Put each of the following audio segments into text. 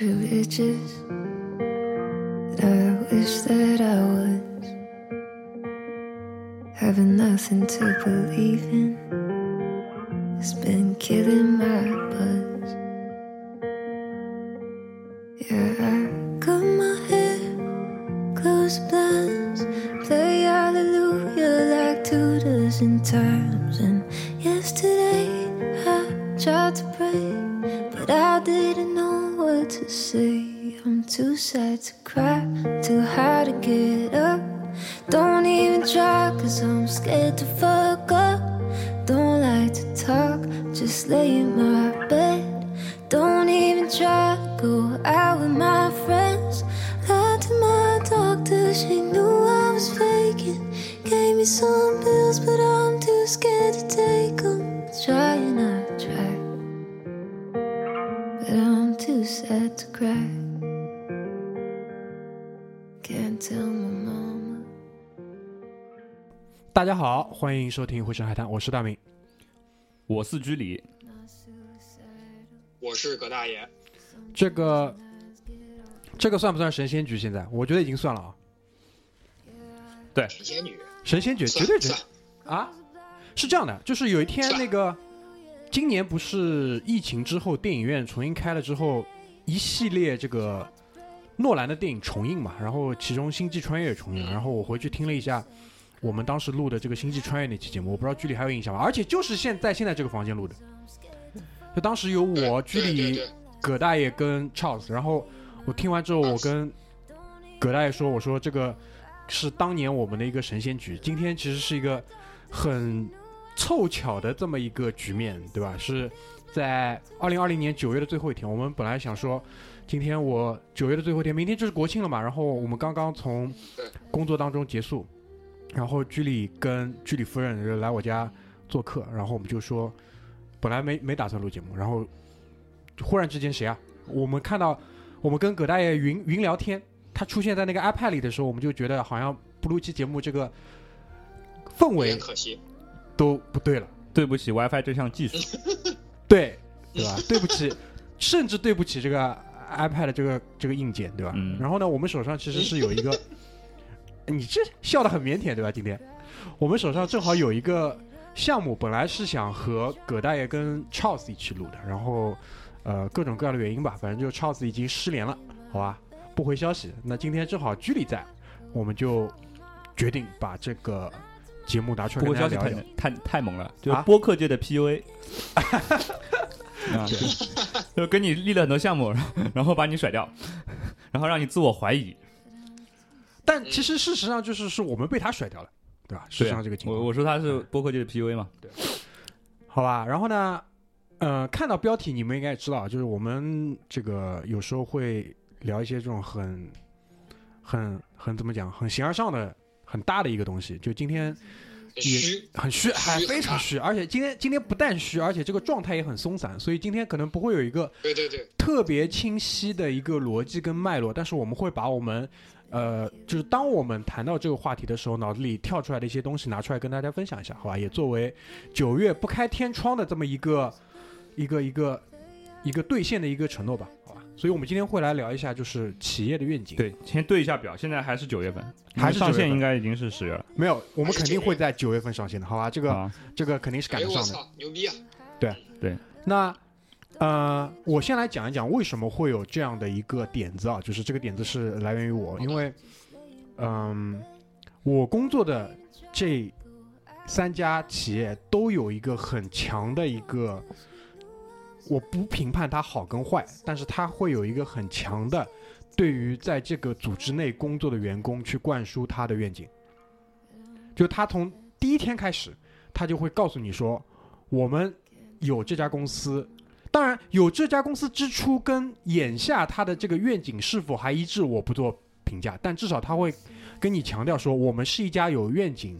wasn't religious, but I wish that I was. Having nothing to believe in 好，欢迎收听《回声海滩》，我是大明。我是居里，我是葛大爷，这个这个算不算神仙局？现在？我觉得已经算了啊，对。神仙女，神仙局绝对是算，啊。是这样的，就是有一天那个，今年不是疫情之后电影院重新开了之后，一系列这个诺兰的电影重映嘛，然后其中《星际穿越》也重映了，然后我回去听了一下我们当时录的这个《星际穿越》那期节目，我不知道居里还有印象吗？而且就是现在现在这个房间录的，就当时有我居里，葛大爷跟 Charles，然后我听完之后，我跟葛大爷说：“我说这个是当年我们的一个神仙局，今天其实是一个很凑巧的这么一个局面，对吧？是在二零二零年九月的最后一天，我们本来想说，今天我九月的最后一天，明天就是国庆了嘛，然后我们刚刚从工作当中结束，然后居里跟居里夫人来我家做客，然后我们就说，本来没没打算录节目，然后忽然之间谁啊？我们看到我们跟葛大爷云云聊天，他出现在那个 iPad 里的时候，我们就觉得好像不录期节目这个氛围可惜，都不对了，对不起 WiFi 这项技术，对对吧？对不起，甚至对不起这个 iPad 这个这个硬件，对吧？嗯然后呢，我们手上其实是有一个，你这笑得很腼腆，对吧？今天我们手上正好有一个项目，本来是想和葛大爷跟 Charles 一起录的，然后呃各种各样的原因吧，反正就 Charles 已经失联了，好吧，不回消息。那今天正好居里在，我们就决定把这个节目拿出来不回消息。太太太猛了，就播客界的 PUA。啊，就就跟你立了很多项目，然后把你甩掉，然后让你自我怀疑。但其实事实上就是是我们被他甩掉了，对吧？事实上这个情况，我我说他是播客界的 PUA 嘛，对好吧。然后呢，呃，看到标题你们应该也知道，就是我们这个有时候会聊一些这种很、很、很怎么讲，很形而上的、很大的一个东西。就今天很虚，很虚，还非常虚，而且今天今天不但虚，而且这个状态也很松散，所以今天可能不会有一个对对对，特别清晰的一个逻辑跟脉络，但是我们会把我们，呃，就是当我们谈到这个话题的时候，脑子里跳出来的一些东西拿出来跟大家分享一下，好吧？也作为九月不开天窗的这么一个一个一个一个兑现的一个承诺吧，好吧？所以我们今天会来聊一下，就是企业的愿景。，对，先对一下表，现在还是九月份，还是上线应该已经是十月了没有，我们还是9月肯定会在九月份上线的，好吧？这个、啊。这个肯定是赶得上的。操，牛逼啊！对对那呃，我先来讲一讲为什么会有这样的一个点子啊，就是这个点子是来源于我，因为嗯、我工作的这三家企业都有一个很强的一个，我不评判它好跟坏，但是它会有一个很强的对于在这个组织内工作的员工去灌输他的愿景，就他从第一天开始，他就会告诉你说，我们有这家公司，当然有这家公司之初跟眼下他的这个愿景是否还一致，我不做评价，但至少他会跟你强调说，我们是一家有愿景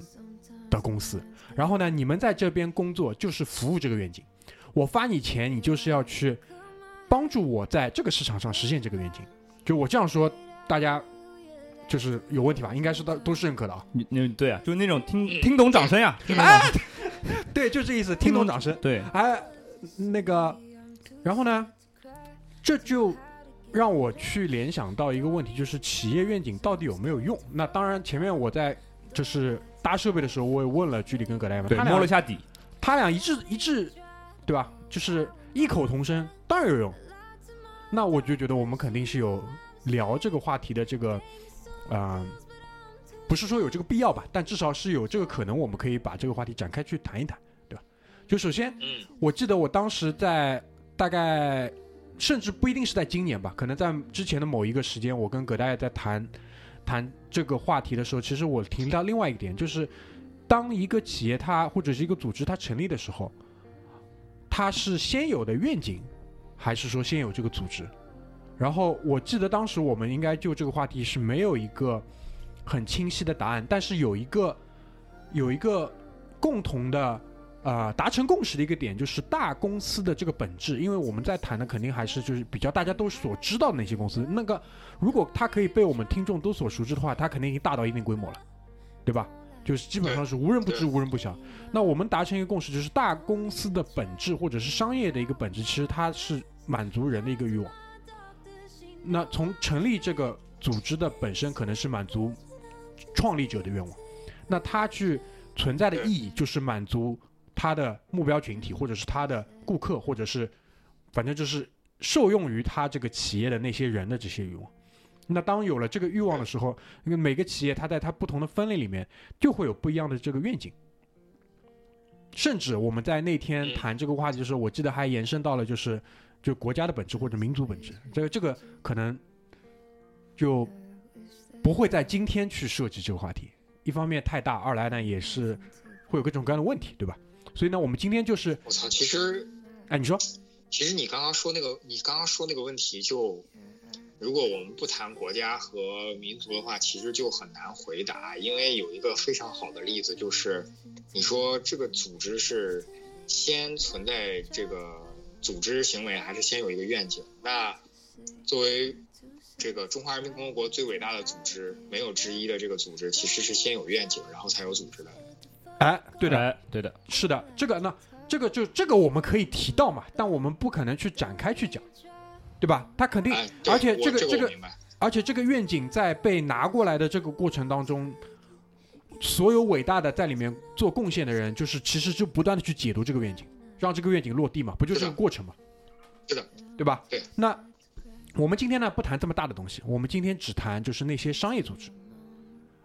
的公司。然后呢，你们在这边工作就是服务这个愿景，我发你钱，你就是要去帮助我在这个市场上实现这个愿景。就我这样说，大家就是有问题吧？应该是都都是认可的啊。你你对啊，就是那种听嗯听懂掌声呀，听懂掌声对，就这意思，听懂掌声。对，哎，那个，然后呢，这就让我去联想到一个问题，就是企业愿景到底有没有用？那当然，前面我在就是搭设备的时候，我也问了居里跟葛大夫，对，他俩摸了一下底，他俩一致一致，对吧？就是异口同声，当然有用。那我就觉得我们肯定是有聊这个话题的这个，啊、不是说有这个必要吧，但至少是有这个可能，我们可以把这个话题展开去谈一谈，对吧？就首先，嗯我记得我当时在大概，甚至不一定是在今年吧，可能在之前的某一个时间，我跟葛大爷在谈谈这个话题的时候，其实我听到另外一个点，就是当一个企业它或者是一个组织它成立的时候，它是先有的愿景，还是说先有这个组织？然后我记得当时我们应该就这个话题是没有一个很清晰的答案，但是有一个有一个共同的呃达成共识的一个点，就是大公司的这个本质，因为我们在谈的肯定还是就是比较大家都所知道的那些公司，那个如果它可以被我们听众都所熟知的话，它肯定已经大到一定规模了，对吧？就是基本上是无人不知、无人不晓。那我们达成一个共识，就是大公司的本质或者是商业的一个本质，其实它是满足人的一个欲望。那从成立这个组织的本身，可能是满足创立者的愿望。那它去存在的意义，就是满足他的目标群体，或者是他的顾客，或者是反正就是受用于他这个企业的那些人的这些欲望。那当有了这个欲望的时候，因为每个企业它在它不同的分类里面，就会有不一样的这个愿景。甚至我们在那天嗯谈这个话题的时候，我记得还延伸到了就是就国家的本质或者民族本质。这个这个可能就不会在今天去涉及这个话题。一方面太大，二来呢也是会有各种各样的问题，对吧？所以呢，我们今天就是，我操，其实哎，你说，其实你刚刚说那个，你刚刚说那个问题就，如果我们不谈国家和民族的话，其实就很难回答，因为有一个非常好的例子，就是你说这个组织是先存在这个组织行为，还是先有一个愿景？那作为这个中华人民共和国最伟大的组织，没有之一的这个组织，其实是先有愿景，然后才有组织的。哎，对的，哎，对的，是的，这个那这个就这个我们可以提到嘛，但我们不可能去展开去讲，对吧？他肯定，哎，而且这这个这个。而且这个愿景在被拿过来的这个过程当中，所有伟大的在里面做贡献的人，就是其实就不断的去解读这个愿景，让这个愿景落地嘛，不就是这个过程嘛？是的，对吧？对。那我们今天呢不谈这么大的东西，我们今天只谈就是那些商业组织，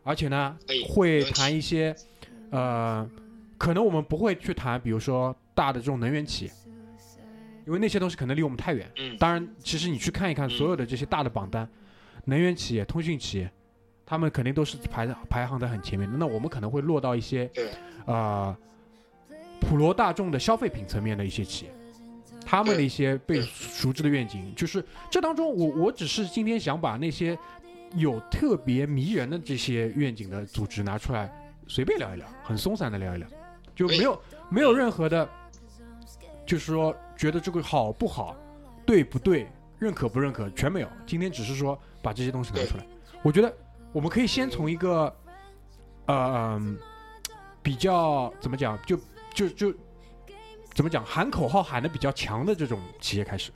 而且呢会谈一些呃，可能我们不会去谈，比如说大的这种能源企业，因为那些东西可能离我们太远。嗯，当然，其实你去看一看所有的这些大的榜单，能源企业、通讯企业，他们肯定都是排排行在很前面的。那我们可能会落到一些对，呃普罗大众的消费品层面的一些企业，他们的一些被熟知的愿景，就是这当中我我只是今天想把那些有特别迷人的这些愿景的组织拿出来随便聊一聊，很松散的聊一聊，就没有没有任何的，就是说觉得这个好不好，对不对，认可不认可，全没有。今天只是说把这些东西拿出来，我觉得我们可以先从一个，呃，嗯比较怎么讲，就就就怎么讲，喊口号喊的比较强的这种企业开始，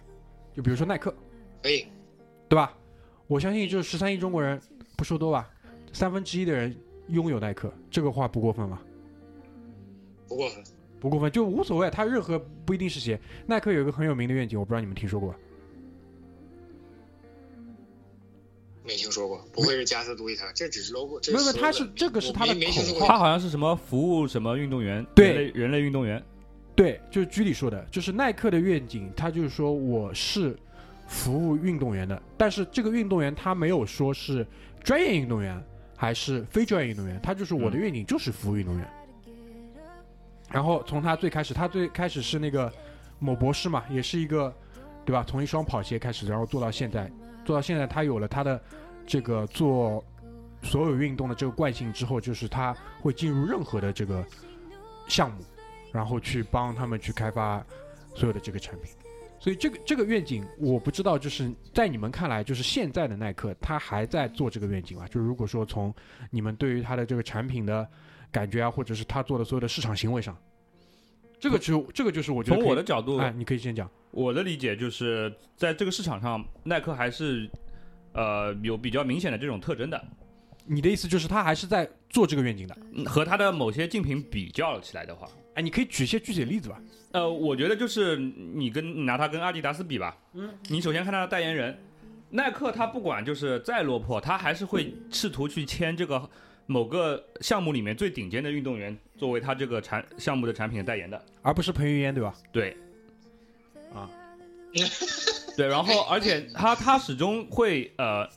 就比如说耐克，可以，对吧？我相信就是十三亿中国人，不说多吧，三分之一的人拥有耐克，这个话不过分吧？不过分。不过分，就无所谓，他任何不一定是鞋。耐克有一个很有名的愿景，我不知道你们听说过吧？没听说过，不会是加斯杜伊特，这只是 logo，这没有没有它是这个是我它的口号他好像是什么服务什么运动员，对人类人类运动员，对，就是居里说的，就是耐克的愿景，他就是说我是服务运动员的，但是这个运动员他没有说是专业运动员还是非专业运动员，他就是我的嗯愿景就是服务运动员。然后从他最开始，他最开始是那个某博士嘛，也是一个对吧？从一双跑鞋开始，然后做到现在，做到现在，他有了他的这个做所有运动的这个惯性之后，就是他会进入任何的这个项目，然后去帮他们去开发所有的这个产品。所以这个这个愿景，我不知道，就是在你们看来，就是现在的耐克，他还在做这个愿景吗？就是如果说从你们对于他的这个产品的感觉啊，或者是他做的所有的市场行为上，这个就这个就是我觉得从我的角度，哎，你可以先讲。我的理解就是在这个市场上，耐克还是呃有比较明显的这种特征的，你的意思就是他还是在做这个愿景的？嗯和他的某些竞品比较起来的话，哎，你可以举一些具体的例子吧？呃，我觉得就是你跟你拿他跟阿迪达斯比吧，嗯，你首先看他的代言人，耐克，他不管就是再落魄，他还是会试图去签这个某个项目里面最顶尖的运动员作为他这个产项目的产品的代言的，而不是彭于晏，对吧？对，啊，对，然后而且他他始终会呃，嗯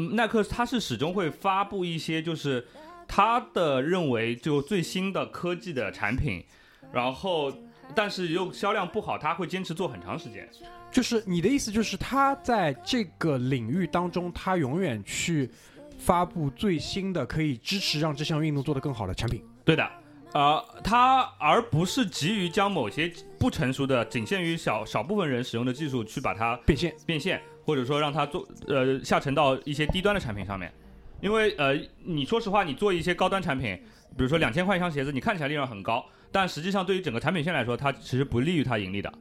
耐克它是始终会发布一些就是它的认为就最新的科技的产品，然后但是又销量不好，它会坚持做很长时间。就是你的意思就是他在这个领域当中，他永远去发布最新的可以支持让这项运动做得更好的产品。对的，呃，它而不是急于将某些不成熟的、仅限于小少部分人使用的技术去把它变现，变现，或者说让它做呃下沉到一些低端的产品上面。因为呃，你说实话，你做一些高端产品，比如说两千块一双鞋子，你看起来利润很高，但实际上对于整个产品线来说，它其实不利于它盈利的。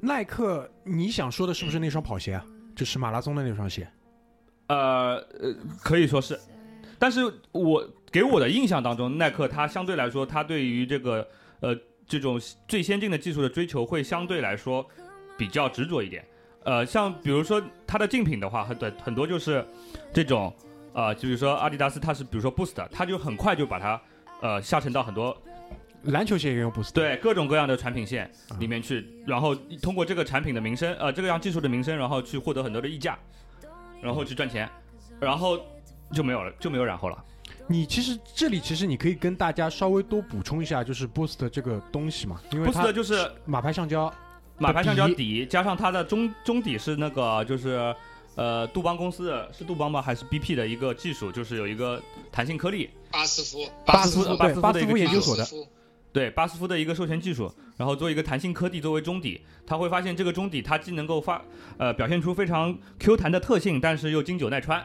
耐克，你想说的是不是那双跑鞋啊？就是马拉松的那双鞋。呃呃，可以说是，但是我给我的印象当中，耐克它相对来说，它对于这个呃这种最先进的技术的追求会相对来说比较执着一点。呃，像比如说它的竞品的话，很对很多就是这种呃，就比如说阿迪达斯，它是比如说 Boost，它就很快就把它呃下沉到很多篮球鞋也用 Boost，对各种各样的产品线里面去，然后通过这个产品的名声，呃，这个样技术的名声，然后去获得很多的溢价，然后去赚钱，然后就没有了，就没有然后了。你其实这里其实你可以跟大家稍微多补充一下，就是 Boost 这个东西嘛，因为 Boost 就是马牌橡胶，马牌橡胶底底，加上它的中中底是那个就是呃杜邦公司的，是杜邦吗？还是 BP 的一个技术，就是有一个弹性颗粒，巴斯夫，巴斯夫对巴斯夫的一个研究所的，对巴斯夫的一个授权技术，然后做一个弹性颗粒作为中底，他会发现这个中底它既能够发呃表现出非常 Q 弹的特性，但是又经久耐穿。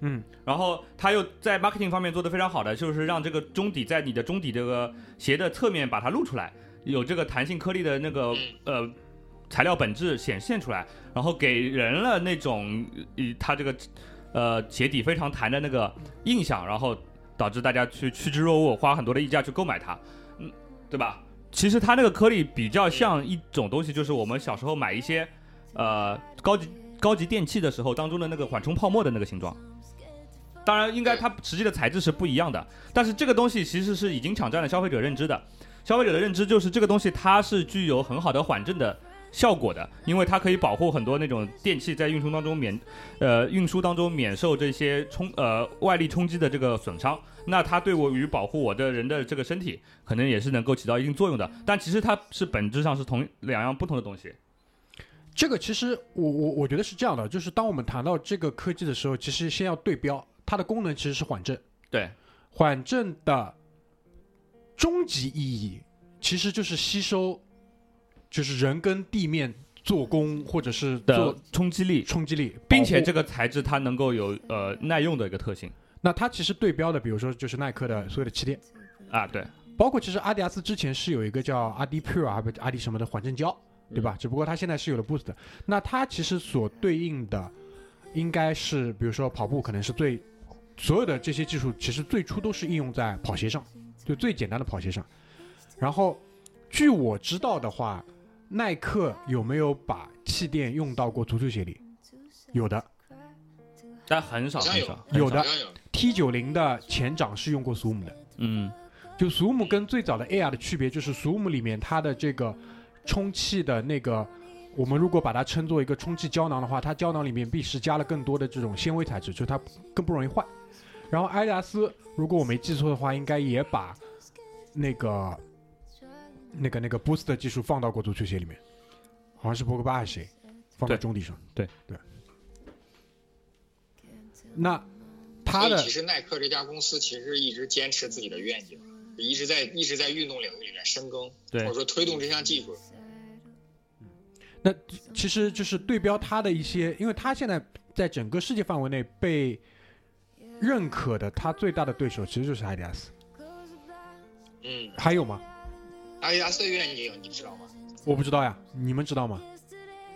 嗯，然后他又在 marketing 方面做得非常好的，就是让这个中底在你的中底这个鞋的侧面把它露出来，有这个弹性颗粒的那个呃材料本质显现出来，然后给人了那种以它这个呃鞋底非常弹的那个印象，然后导致大家去趋之若鹜，花很多的溢价去购买它，嗯，对吧？其实它那个颗粒比较像一种东西，就是我们小时候买一些呃高级高级电器的时候当中的那个缓冲泡沫的那个形状。当然，应该它实际的材质是不一样的，但是这个东西其实是已经抢占了消费者认知的。消费者的认知就是这个东西它是具有很好的缓震的效果的，因为它可以保护很多那种电器在运输当中免，呃运输当中免受这些冲呃外力冲击的这个损伤。那它对我与保护我的人的这个身体，可能也是能够起到一定作用的。但其实它是本质上是同两样不同的东西。这个其实我我我觉得是这样的，就是当我们谈到这个科技的时候，其实先要对标，它的功能其实是缓震，对，缓震的终极意义其实就是吸收，就是人跟地面做工或者是的做冲击力，冲击力，并且保护。这个材质它能够有呃耐用的一个特性。那它其实对标的，比如说就是耐克的所有的气垫，啊，对。包括其实阿迪达斯之前是有一个叫阿迪 Pure 啊不阿迪什么的缓震胶，对吧？只不过它现在是有了 Boost，那它其实所对应的应该是比如说跑步可能是最所有的这些技术其实最初都是应用在跑鞋上，就最简单的跑鞋上。然后据我知道的话，耐克有没有把气垫用到过足球鞋里？有的但很少很少，有的，，T 九零的前掌是用过 Zoom 的。嗯，就 Zoom 跟最早的 Air 的区别就是 Zoom 里面它的这个充气的那个，我们如果把它称作一个充气胶囊的话，它胶囊里面必是加了更多的这种纤维材质，就是它更不容易坏。然后阿迪达斯，如果我没记错的话，应该也把那个那个那个 Boost 的技术放到过足球鞋里面，好像是博格巴还是谁放在中底上。对对。那他的其实耐克这家公司其实一直坚持自己的愿景，一直在一直在运动领域里面深耕，对或者说推动这项技术。那其实就是对标他的一些，因为他现在在整个世界范围内被认可的，他最大的对手其实就是阿迪达斯。嗯，还有吗？阿迪达斯的愿景你知道吗？我不知道呀，你们知道吗？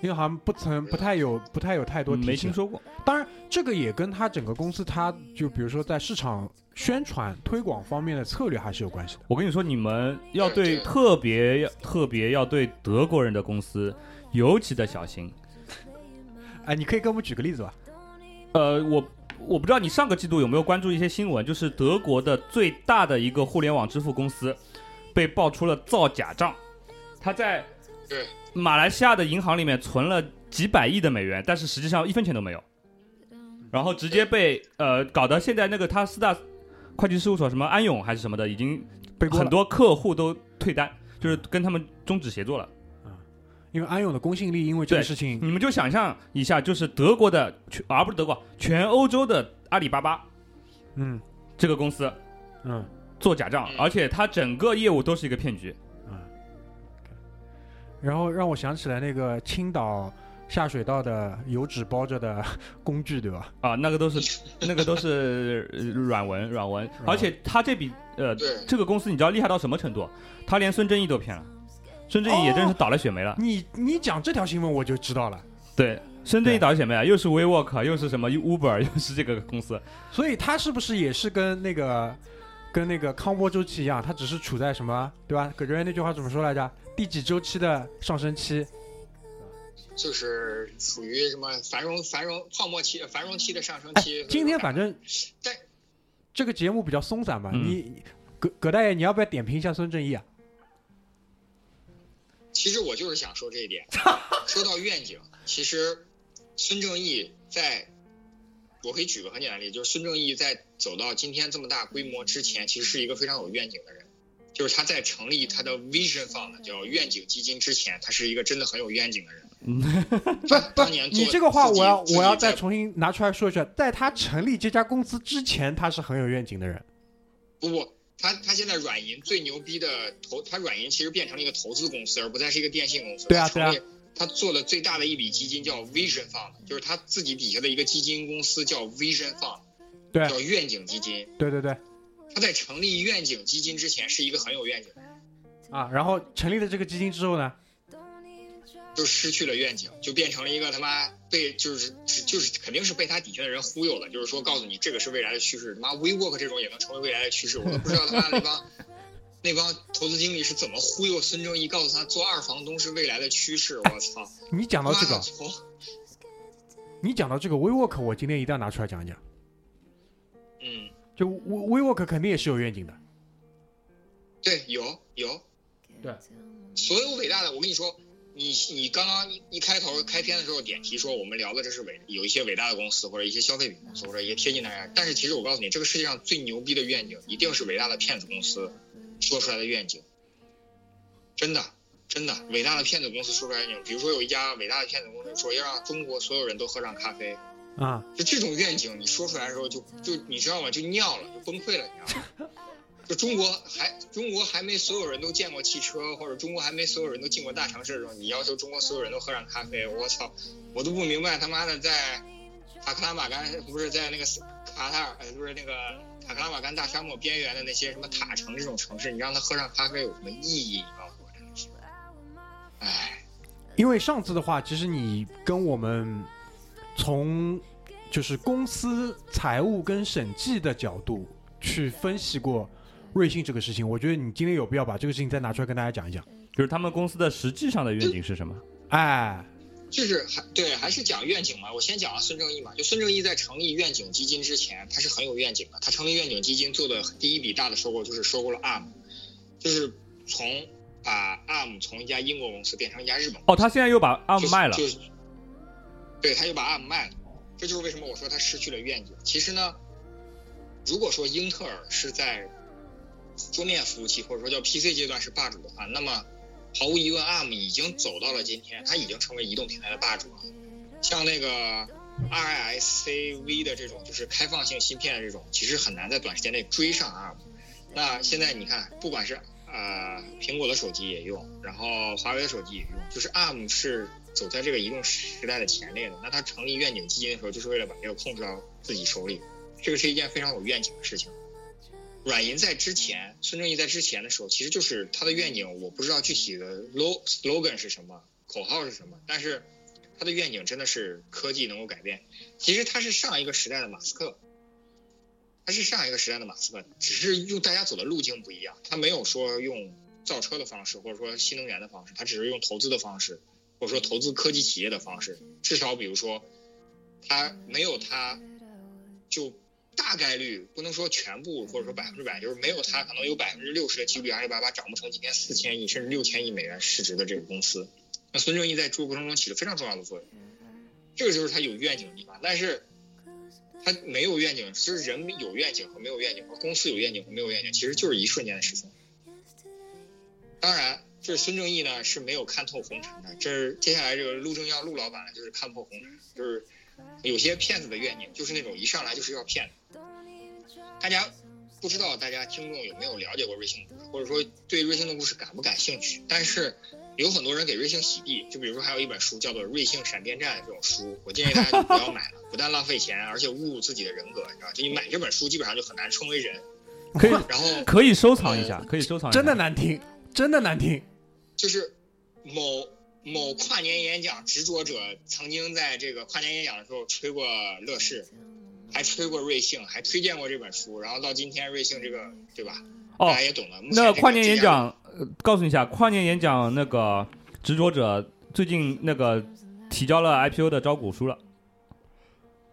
因为好像不曾不太有不太有太多没听。说过。当然，这个也跟他整个公司，他就比如说在市场宣传推广方面的策略还是有关系的。我跟你说，你们要对特别要特别要对德国人的公司尤其的小心。哎，你可以给我们举个例子吧？呃，我我不知道你上个季度有没有关注一些新闻，就是德国的最大的一个互联网支付公司被爆出了造假账，他在马来西亚的银行里面存了几百亿的美元，但是实际上一分钱都没有，然后直接被呃搞得现在那个他四大会计事务所什么安永还是什么的，已经背锅了，很多客户都退单，就是跟他们终止协作了。因为安永的公信力，因为这个事情，你们就想象一下，就是德国的，全而、不是德国，全欧洲的阿里巴巴嗯这个公司嗯做假账嗯，而且它整个业务都是一个骗局。嗯。然后让我想起来那个青岛下水道的油纸包着的工具，对吧？啊，那个都是 那个都是呃软文软文，而且他这笔呃这个公司你知道厉害到什么程度？他连孙正义都骗了，孙正义也真是倒了血霉了。你你讲这条新闻我就知道了。对，孙正义倒了血霉啊，又是 WeWork，又是什么 Uber，又是这个公司。所以他是不是也是跟那个跟那个康波周期一样，他只是处在什么对吧？葛哲元那句话怎么说来着？第几周期的上升期？就是属于什么繁荣繁荣泡沫期、繁荣期的上升哎期。，今天反正但这个节目比较松散嘛，嗯你葛葛大爷，你要不要点评一下孙正义啊？其实我就是想说这一点。说到愿景，其实孙正义在，我可以举个很简单的例子，就是孙正义在走到今天这么大规模之前，其实是一个非常有愿景的人。就是他在成立他的 Vision Fund 叫愿景基金之前，他是一个真的很有愿景的人。不不你这个话我要我要再重新拿出来说一下，在他成立这家公司之前，他是很有愿景的人。不不，他他现在软银最牛逼的投，他软银其实变成了一个投资公司，而不再是一个电信公司。对啊他成立他做的最大的一笔基金叫 Vision Fund，就是他自己底下的一个基金公司叫 Vision Fund，对叫愿景基金。对对对，他在成立愿景基金之前是一个很有愿景的人，啊，然后成立了这个基金之后呢，就失去了愿景，就变成了一个他妈被就是就是肯定是被他底下的人忽悠了，就是说告诉你这个是未来的趋势，他妈 WeWork 这种也能成为未来的趋势，我都不知道他妈那帮 那帮投资经理是怎么忽悠孙正义，告诉他做二房东是未来的趋势，我操！你讲到这个，你讲到这个 WeWork，我今天一定要拿出来讲一讲。嗯，就 We WeWork 肯定也是有愿景的。对，有有，对，所有伟大的，我跟你说，你你刚刚一一开头开篇的时候点题说我们聊的这是伟有一些伟大的公司或者一些消费品公司或者一些贴近大家，但是其实我告诉你，这个世界上最牛逼的愿景一定是伟大的骗子公司说出来的愿景，真的真的伟大的骗子公司说出来的愿景，比如说有一家伟大的骗子公司说要让中国所有人都喝上咖啡，啊，就这种愿景，你说出来的时候就就你知道吗？就尿了，就崩溃了，你知道吗？就中国还中国还没所有人都见过汽车，或者中国还没所有人都进过大城市的时候，你要求中国所有人都喝上咖啡，我操，我都不明白他妈的在塔克拉玛干不是在那个卡塔尔，不是那个塔克拉玛干大沙漠边缘的那些什么塔城这种城市，你让他喝上咖啡有什么意义？你告诉我，真的是，唉。因为上次的话，其实你跟我们从就是公司财务跟审计的角度去分析过瑞幸这个事情，我觉得你今天有必要把这个事情再拿出来跟大家讲一讲。就是他们公司的实际上的愿景是什么？哎，就是还对，还是讲愿景嘛。我先讲了孙正义嘛，就孙正义在成立愿景基金之前，他是很有愿景的。他成立愿景基金做的第一笔大的收购就是收购了 ARM，就是从把 ARM 从一家英国公司变成一家日本哦，他现在又把 ARM 就是卖了。就是对，他又把 ARM 卖了。这就是为什么我说他失去了愿景。其实呢，如果说英特尔是在桌面服务器或者说叫 PC 阶段是霸主的话，那么毫无疑问，ARM 已经走到了今天，它已经成为移动平台的霸主了。像那个 RISC-V 的这种就是开放性芯片的这种，其实很难在短时间内追上 ARM。那现在你看，不管是呃苹果的手机也用，然后华为的手机也用，就是 ARM 是走在这个移动时代的前列的。那它成立愿景基金的时候，就是为了把这个控制到自己手里，这个是一件非常有愿景的事情。软银在之前，孙正义在之前的时候，其实就是他的愿景，我不知道具体的 log slogan 是什么，口号是什么，但是他的愿景真的是科技能够改变。其实他是上一个时代的马斯克，他是上一个时代的马斯克，只是用大家走的路径不一样，他没有说用造车的方式，或者说新能源的方式，他只是用投资的方式，或者说投资科技企业的方式，至少比如说他没有他就。大概率不能说全部，或者说百分之百，就是没有它，可能有百分之六十的几率，阿里巴巴涨不成今天四千亿甚至六千亿美元市值的这个公司。那孙正义在这个过程中起了非常重要的作用，这个就是他有愿景的地方。但是，他没有愿景，其实人有愿景和没有愿景，和公司有愿景和没有愿景，其实就是一瞬间的事情。当然，这孙正义呢是没有看透红尘的。这是接下来这个陆正耀陆老板就是看破红尘，就是有些骗子的怨念就是那种一上来就是要骗。大家不知道，大家听众有没有了解过瑞幸故事，或者说对瑞幸的故事感不感兴趣？但是有很多人给瑞幸洗地，就比如说还有一本书叫做《瑞幸闪电战》这种书，我建议大家就不要买了，不但浪费钱，而且侮辱自己的人格，你知道就你买这本书，基本上就很难称为人。可以，然后可以收藏一下，可以收藏。真的难听，真的难听。就是某某跨年演讲执着者曾经在这个跨年演讲的时候吹过乐视。还吹过瑞幸，还推荐过这本书，然后到今天瑞幸这个，对吧？哦，大家也懂了。那跨年演讲，告诉你一下，跨年演讲那个执着者最近那个提交了 IPO 的招股书了。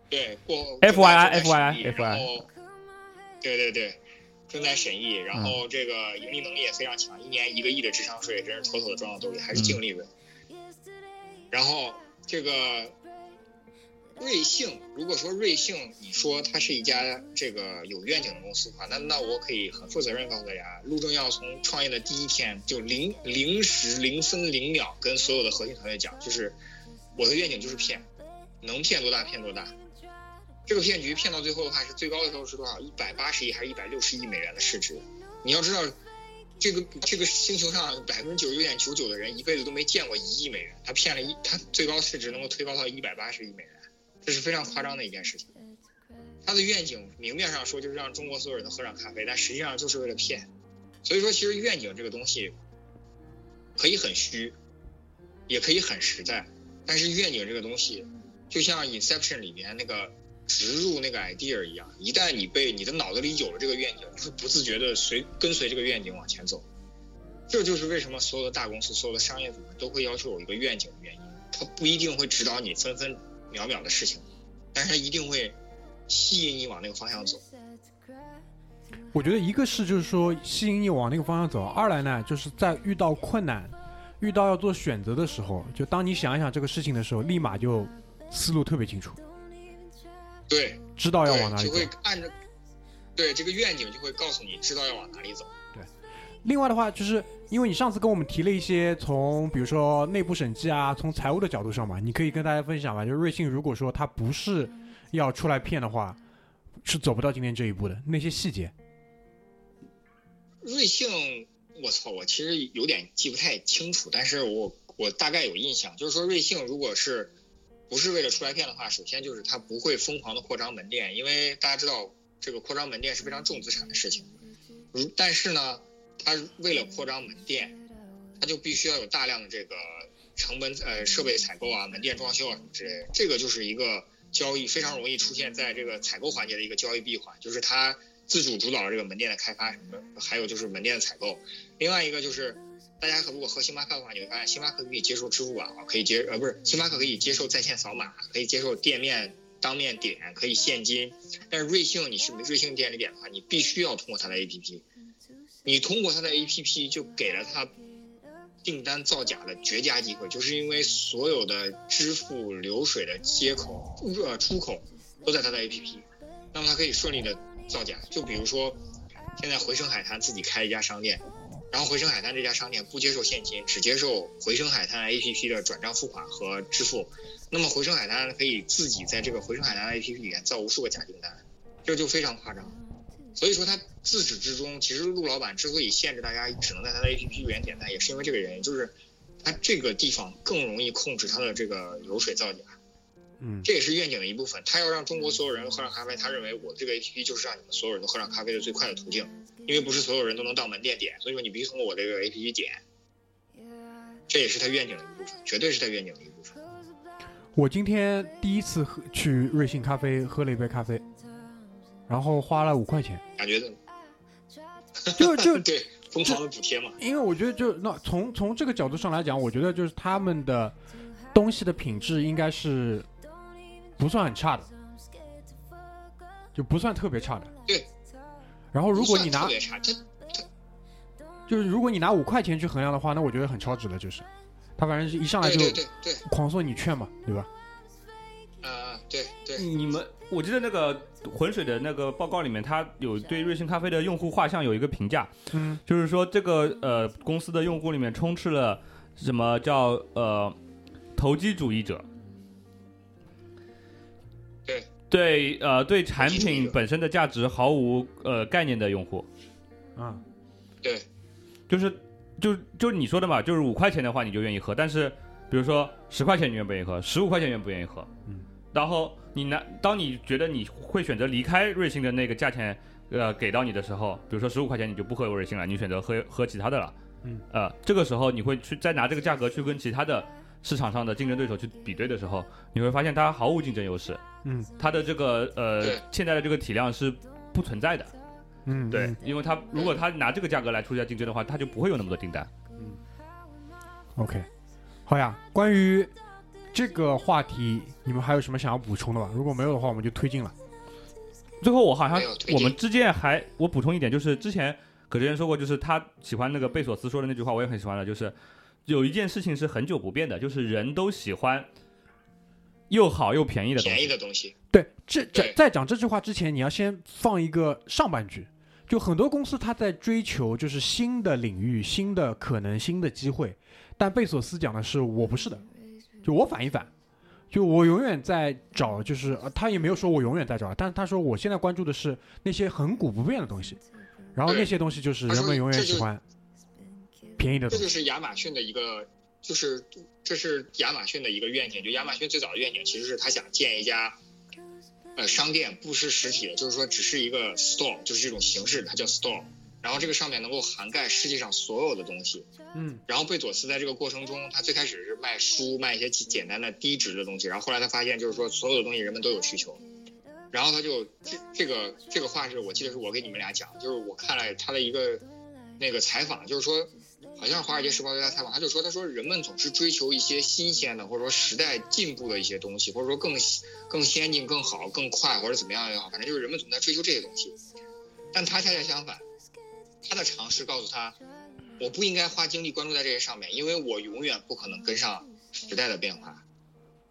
对，过 F Y I F Y I F Y I。对对对，正在审议，然后这个盈利能力也非常强，一年一个亿的智商税，真是妥妥的装到兜里，还是净利润。然后这个。瑞幸，如果说瑞幸，你说它是一家这个有愿景的公司的话，那那我可以很负责任告诉大家，陆正耀从创业的第一天就零零时零分零秒跟所有的核心团队讲，就是我的愿景就是骗，能骗多大骗多大。这个骗局骗到最后的话，是最高的时候是多少？一百八十亿还是一百六十亿美元的市值？你要知道，这个这个星球上百分之九十九点九九的人一辈子都没见过一亿美元，他骗了一，他最高市值能够推高到一百八十亿美元。这是非常夸张的一件事情。他的愿景明面上说就是让中国所有人都喝上咖啡，但实际上就是为了骗。所以说，其实愿景这个东西可以很虚，也可以很实在。但是愿景这个东西，就像 Inception 里面那个植入那个 idea 一样，一旦你被你的脑子里有了这个愿景，你会不自觉的随跟随这个愿景往前走。这就是为什么所有的大公司、所有的商业组织都会要求有一个愿景的原因。它不一定会指导你分分。秒秒的事情，但是它一定会吸引你往那个方向走。我觉得一个是就是说吸引你往那个方向走，二来呢就是在遇到困难、遇到要做选择的时候，就当你想一想这个事情的时候，立马就思路特别清楚。对，知道要往哪里走。就会按着，对这个愿景就会告诉你知道要往哪里走。对，另外的话就是。因为你上次跟我们提了一些从比如说内部审计啊，从财务的角度上嘛，你可以跟大家分享嘛。就是瑞幸如果说他不是要出来骗的话，是走不到今天这一步的那些细节。瑞幸，我操，我其实有点记不太清楚，但是我我大概有印象，就是说瑞幸如果是不是为了出来骗的话，首先就是他不会疯狂的扩张门店，因为大家知道这个扩张门店是非常重资产的事情。嗯，但是呢。他为了扩张门店，他就必须要有大量的这个成本呃设备采购啊、门店装修啊什么之类的。这个就是一个交易非常容易出现在这个采购环节的一个交易闭环，就是他自主主导了这个门店的开发什么的，还有就是门店的采购。另外一个就是大家如果喝星巴克的话，你会发现星巴克可以接受支付宝，可以接呃不是星巴克可以接受在线扫码，可以接受店面当面点，可以现金。但是瑞幸你是瑞幸店里点的话，你必须要通过它的 APP。你通过他的 APP 就给了他订单造假的绝佳机会，就是因为所有的支付流水的接口呃出口都在他的 APP，那么他可以顺利的造假。就比如说，现在回声海滩自己开一家商店，然后回声海滩这家商店不接受现金，只接受回声海滩 APP 的转账付款和支付，那么回声海滩可以自己在这个回声海滩 APP 里面造无数个假订单，这就非常夸张。所以说他自始至终，其实陆老板之所以限制大家只能在他的 APP 里面点单，也是因为这个原因，就是他这个地方更容易控制他的这个流水造假。嗯这也是愿景的一部分。他要让中国所有人喝上咖啡，他认为我这个 APP 就是让你们所有人都喝上咖啡的最快的途径，因为不是所有人都能到门店点，所以说你必须通过我这个 APP 点。这也是他愿景的一部分，绝对是他愿景的一部分。我今天第一次喝去瑞幸咖啡喝了一杯咖啡，然后花了五块钱，感觉的就就 对疯狂的补贴嘛，因为我觉得就那从从这个角度上来讲，我觉得就是他们的东西的品质应该是不算很差的，就不算特别差的。对。然后如果你拿特别差，这就是如果你拿五块钱去衡量的话，那我觉得很超值了，就是他反正是一上来就对对对，狂送你券嘛，对吧？啊，对对，你们，我记得那个浑水的那个报告里面，他有对瑞幸咖啡的用户画像有一个评价，嗯就是说这个呃公司的用户里面充斥了什么叫呃投机主义者，对对呃对产品本身的价值毫无呃概念的用户，啊对就是就就是你说的嘛，就是五块钱的话你就愿意喝，但是比如说十块钱你愿不愿意喝，十五块钱愿不愿意喝，嗯，然后你拿当你觉得你会选择离开瑞幸的那个价钱。呃，给到你的时候，比如说十五块钱，你就不喝瑞幸了，你选择喝喝其他的了。嗯，呃，这个时候你会去再拿这个价格去跟其他的市场上的竞争对手去比对的时候，你会发现它毫无竞争优势，嗯它的这个呃现在的这个体量是不存在的。嗯，对嗯，因为它如果它拿这个价格来出价竞争的话，它就不会有那么多订单。嗯 OK，好呀。关于这个话题，你们还有什么想要补充的吗？如果没有的话，我们就推进了。最后我好像我们之间还我补充一点，就是之前葛之前说过，就是他喜欢那个贝索斯说的那句话，我也很喜欢的，就是有一件事情是很久不变的，就是人都喜欢又好又便宜的东便宜西。的东西，对，这这在讲这句话之前，你要先放一个上半句。就很多公司它在追求就是新的领域、新的可能、新的机会，但贝索斯讲的是我不是的，就我反一反，就我永远在找，就是、呃、他也没有说我永远在找，但是他说我现在关注的是那些恒古不变的东西，然后那些东西就是人们永远这就喜欢便宜的这就。是亚马逊的一个，就是这是亚马逊的一个愿景。就亚马逊最早的愿景其实是他想建一家，呃，商店，不是实体的，就是说只是一个 store，就是这种形式，它叫 store。然后这个上面能够涵盖世界上所有的东西。嗯然后贝佐斯在这个过程中，他最开始是卖书，卖一些简单的低值的东西，然后后来他发现就是说所有的东西人们都有需求，然后他就这这个这个话是我记得是我给你们俩讲，就是我看了他的一个那个采访，就是说好像《华尔街时报》对他采访，他就说他说人们总是追求一些新鲜的或者说时代进步的一些东西，或者说更更先进、更好、更快或者怎么样也好，反正就是人们总在追求这些东西，但他恰恰相反，他的尝试告诉他。我不应该花精力关注在这些上面，因为我永远不可能跟上时代的变化。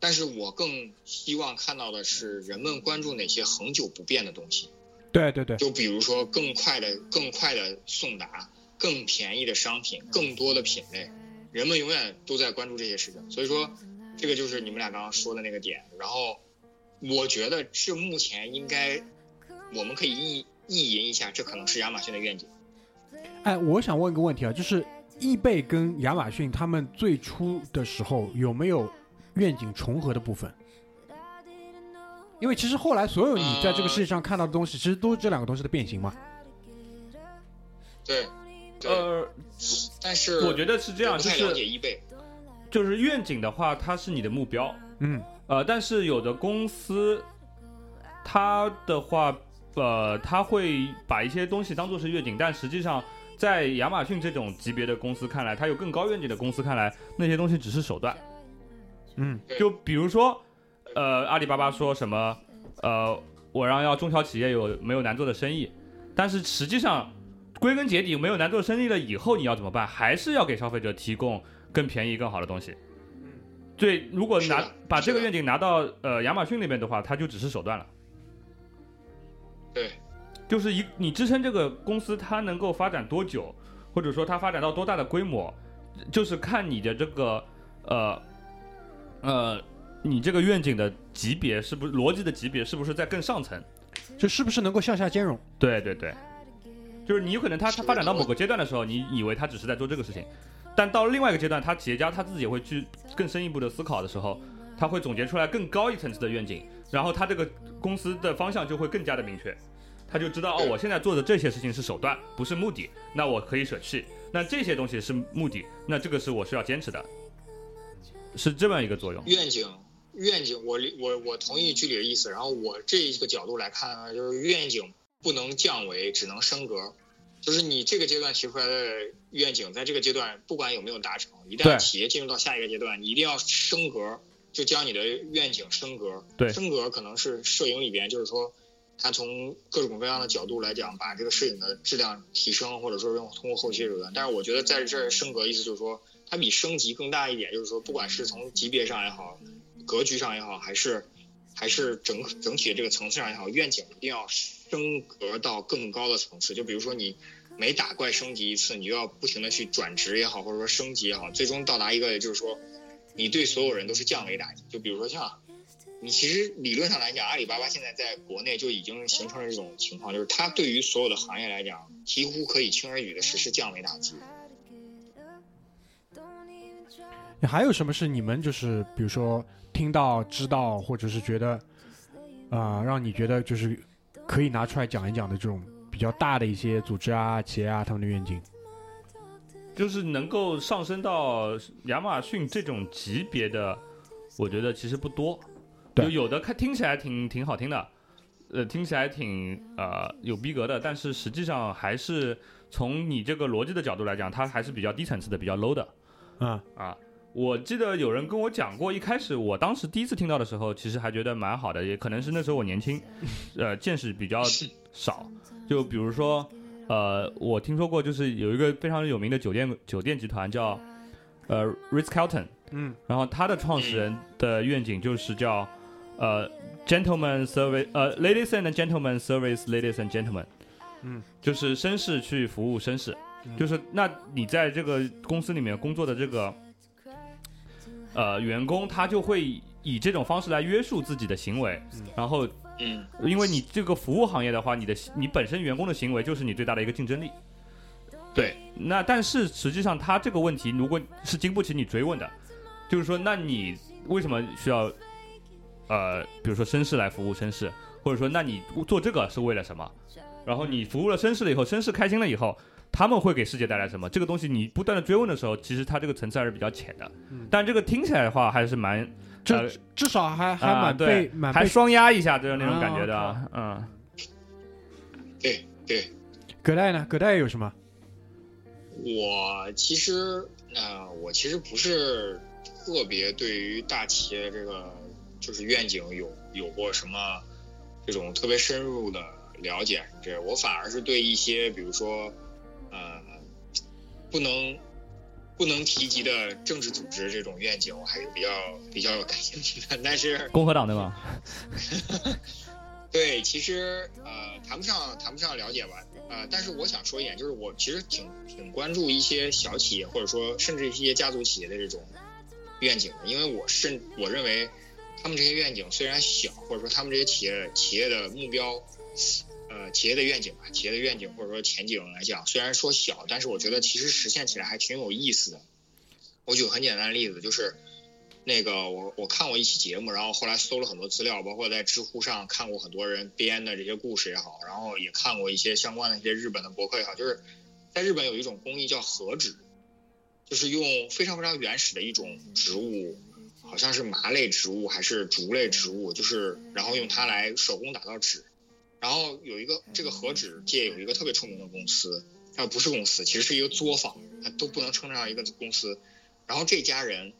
但是我更希望看到的是人们关注哪些恒久不变的东西，对对对，就比如说更快的、更快的送达、更便宜的商品、更多的品类，人们永远都在关注这些事情。所以说，这个就是你们俩刚刚说的那个点。然后，我觉得这目前应该，我们可以意意淫一下，这可能是亚马逊的愿景。哎，我想问一个问题啊，就是易贝跟亚马逊他们最初的时候有没有愿景重合的部分？因为其实后来所有你在这个世界上看到的东西，其实都是这两个东西的变形嘛。对，对，呃，但是我觉得是这样，就是解易贝。就是愿景的话，它是你的目标，嗯呃，但是有的公司，它的话，呃，它会把一些东西当做是愿景，但实际上，在亚马逊这种级别的公司看来，它有更高愿景的公司看来，那些东西只是手段。嗯就比如说，呃，阿里巴巴说什么，呃，我让要中小企业有没有难做的生意，但是实际上，归根结底，没有难做生意了以后，你要怎么办？还是要给消费者提供更便宜、更好的东西。对，如果拿把这个愿景拿到呃亚马逊那边的话，它就只是手段了。对，就是一你支撑这个公司它能够发展多久，或者说它发展到多大的规模，就是看你的这个呃呃你这个愿景的级别是不是逻辑的级别是不是在更上层？就是不是能够向下兼容？对对对，就是你有可能他他发展到某个阶段的时候，你以为他只是在做这个事情，但到另外一个阶段，他企业家他自己也会去更深一步的思考的时候，他会总结出来更高一层次的愿景，然后他这个公司的方向就会更加的明确，他就知道哦，我现在做的这些事情是手段，不是目的，那我可以舍弃，那这些东西是目的，那这个是我需要坚持的，是这么一个作用。愿景，愿景，我我我同意剧里的意思。然后我这一个角度来看呢，就是愿景不能降维，只能升格。就是你这个阶段提出来的愿景，在这个阶段不管有没有达成，一旦企业进入到下一个阶段，你一定要升格，就将你的愿景升格。对升格可能是摄影里边，就是说，它从各种各样的角度来讲，把这个摄影的质量提升，或者说用通过后期手段。但是我觉得在这儿升格，意思就是说，它比升级更大一点，就是说，不管是从级别上也好，格局上也好，还是还是整整体的这个层次上也好，愿景一定要升格到更高的层次。就比如说你每打怪升级一次，你就要不停的去转职也好，或者说升级也好，最终到达一个就是说，你对所有人都是降维打击。就比如说像你其实理论上来讲，阿里巴巴现在在国内就已经形成了这种情况，就是它对于所有的行业来讲，几乎可以轻而易举的实施降维打击。还有什么是你们就是比如说听到、知道，或者是觉得啊、让你觉得就是可以拿出来讲一讲的这种比较大的一些组织啊、企业啊他们的愿景？就是能够上升到亚马逊这种级别的，我觉得其实不多。对就有的看听起来挺挺好听的，呃，听起来挺呃有逼格的，但是实际上还是从你这个逻辑的角度来讲，它还是比较低层次的，比较 low 的嗯啊。我记得有人跟我讲过，一开始我当时第一次听到的时候，其实还觉得蛮好的，也可能是那时候我年轻，呃，见识比较少。就比如说，呃，我听说过，就是有一个非常有名的酒店酒店集团叫呃 Ritz Carlton，嗯。然后他的创始人的愿景就是叫呃 Gentlemen Service，呃 Ladies and Gentlemen Service Ladies and Gentlemen，嗯，就是绅士去服务绅士，就是那你在这个公司里面工作的这个呃员工，他就会以这种方式来约束自己的行为，然后嗯，因为你这个服务行业的话，你的你本身员工的行为就是你最大的一个竞争力。对，那但是实际上他这个问题如果是经不起你追问的，就是说，那你为什么需要呃，比如说绅士来服务绅士，或者说，那你做这个是为了什么？然后你服务了绅士了以后，绅士开心了以后，他们会给世界带来什么？这个东西你不断的追问的时候，其实它这个层次还是比较浅的。但这个听起来的话还是蛮至呃至少还还啊蛮被对还蛮被双压一下，就是那种啊感觉的啊，嗯。对对，葛代呢？葛代有什么？我其实呃，我其实不是特别对于大企业这个就是愿景有有过什么这种特别深入的了解，这我反而是对一些比如说呃不能不能提及的政治组织这种愿景，我还是比较比较有感兴趣的。但是 共和党对吗？对，其实呃谈不上谈不上了解吧，呃，但是我想说一点，就是我其实挺挺关注一些小企业，或者说甚至一些家族企业的这种愿景的，因为我甚我认为他们这些愿景虽然小，或者说他们这些企业企业的目标，呃，企业的愿景吧，企业的愿景或者说前景来讲，虽然说小，但是我觉得其实实现起来还挺有意思的。我举个很简单的例子，就是那个我我看过一期节目，然后后来搜了很多资料，包括在知乎上看过很多人编的这些故事也好，然后也看过一些相关的一些日本的博客也好，就是在日本有一种工艺叫和纸，就是用非常非常原始的一种植物，好像是麻类植物还是竹类植物，就是然后用它来手工打造纸。然后有一个这个和纸界有一个特别出名的公司，它不是公司，其实是一个作坊，它都不能称得上一个公司。然后这家人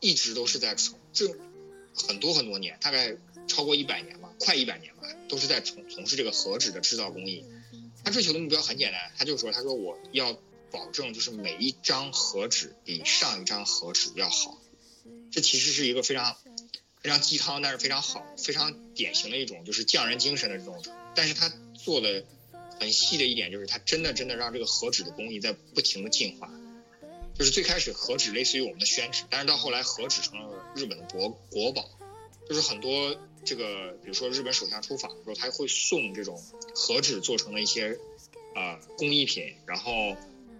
一直都是在从这很多很多年，大概超过一百年吧，快一百年吧，都是在从从事这个和纸的制造工艺。他追求的目标很简单，他就说，他说我要保证就是每一张和纸比上一张和纸要好。这其实是一个非常非常鸡汤，但是非常好、非常典型的一种就是匠人精神的这种。但是他做的很细的一点就是，他真的真的让这个和纸的工艺在不停的进化。就是最开始和纸类似于我们的宣纸，但是到后来和纸成了日本的国国宝，就是很多这个比如说日本首相出访的时候，他会送这种和纸做成的一些啊、工艺品，然后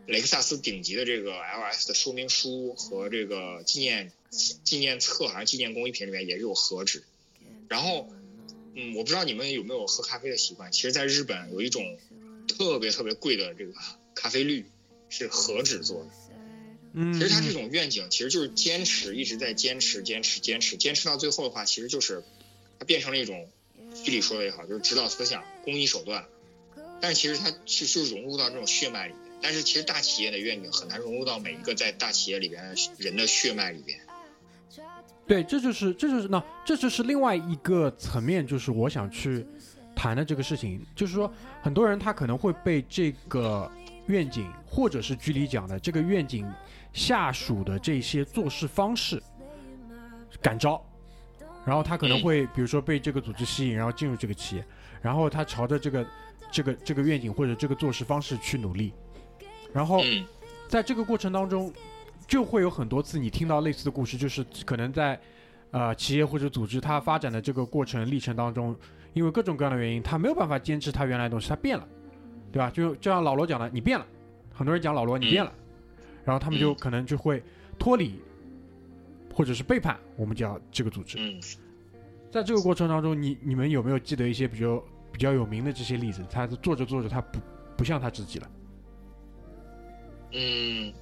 雷克萨斯顶级的这个 LS 的说明书和这个纪念纪念册好像纪念工艺品里面也是有和纸。然后，嗯，我不知道你们有没有喝咖啡的习惯。其实，在日本有一种特别特别贵的这个咖啡滤是和纸做的。嗯，其实他这种愿景其实就是坚持，一直在坚持，坚持，坚持，坚持到最后的话，其实就是它变成了一种，剧里说的也好，就是指导思想、工艺手段。但是其实它是就融入到这种血脉里面。但是其实大企业的愿景很难融入到每一个在大企业里边人的血脉里边。对，这就是这就是那这就是另外一个层面，就是我想去谈的这个事情，就是说很多人他可能会被这个愿景，或者是居里讲的这个愿景下属的这些做事方式感召，然后他可能会比如说被这个组织吸引，然后进入这个企业，然后他朝着这个这个这个愿景或者这个做事方式去努力，然后嗯。在这个过程当中，就会有很多次你听到类似的故事，就是可能在呃企业或者组织它发展的这个过程历程当中，因为各种各样的原因，它没有办法坚持它原来的东西，它变了，对吧？就就像老罗讲的，你变了，很多人讲老罗你变了，然后他们就嗯可能就会脱离，或者是背叛我们讲这个组织。嗯，在这个过程当中，你你们有没有记得一些比较比较有名的这些例子？他做着做着，他不不像他自己了。嗯，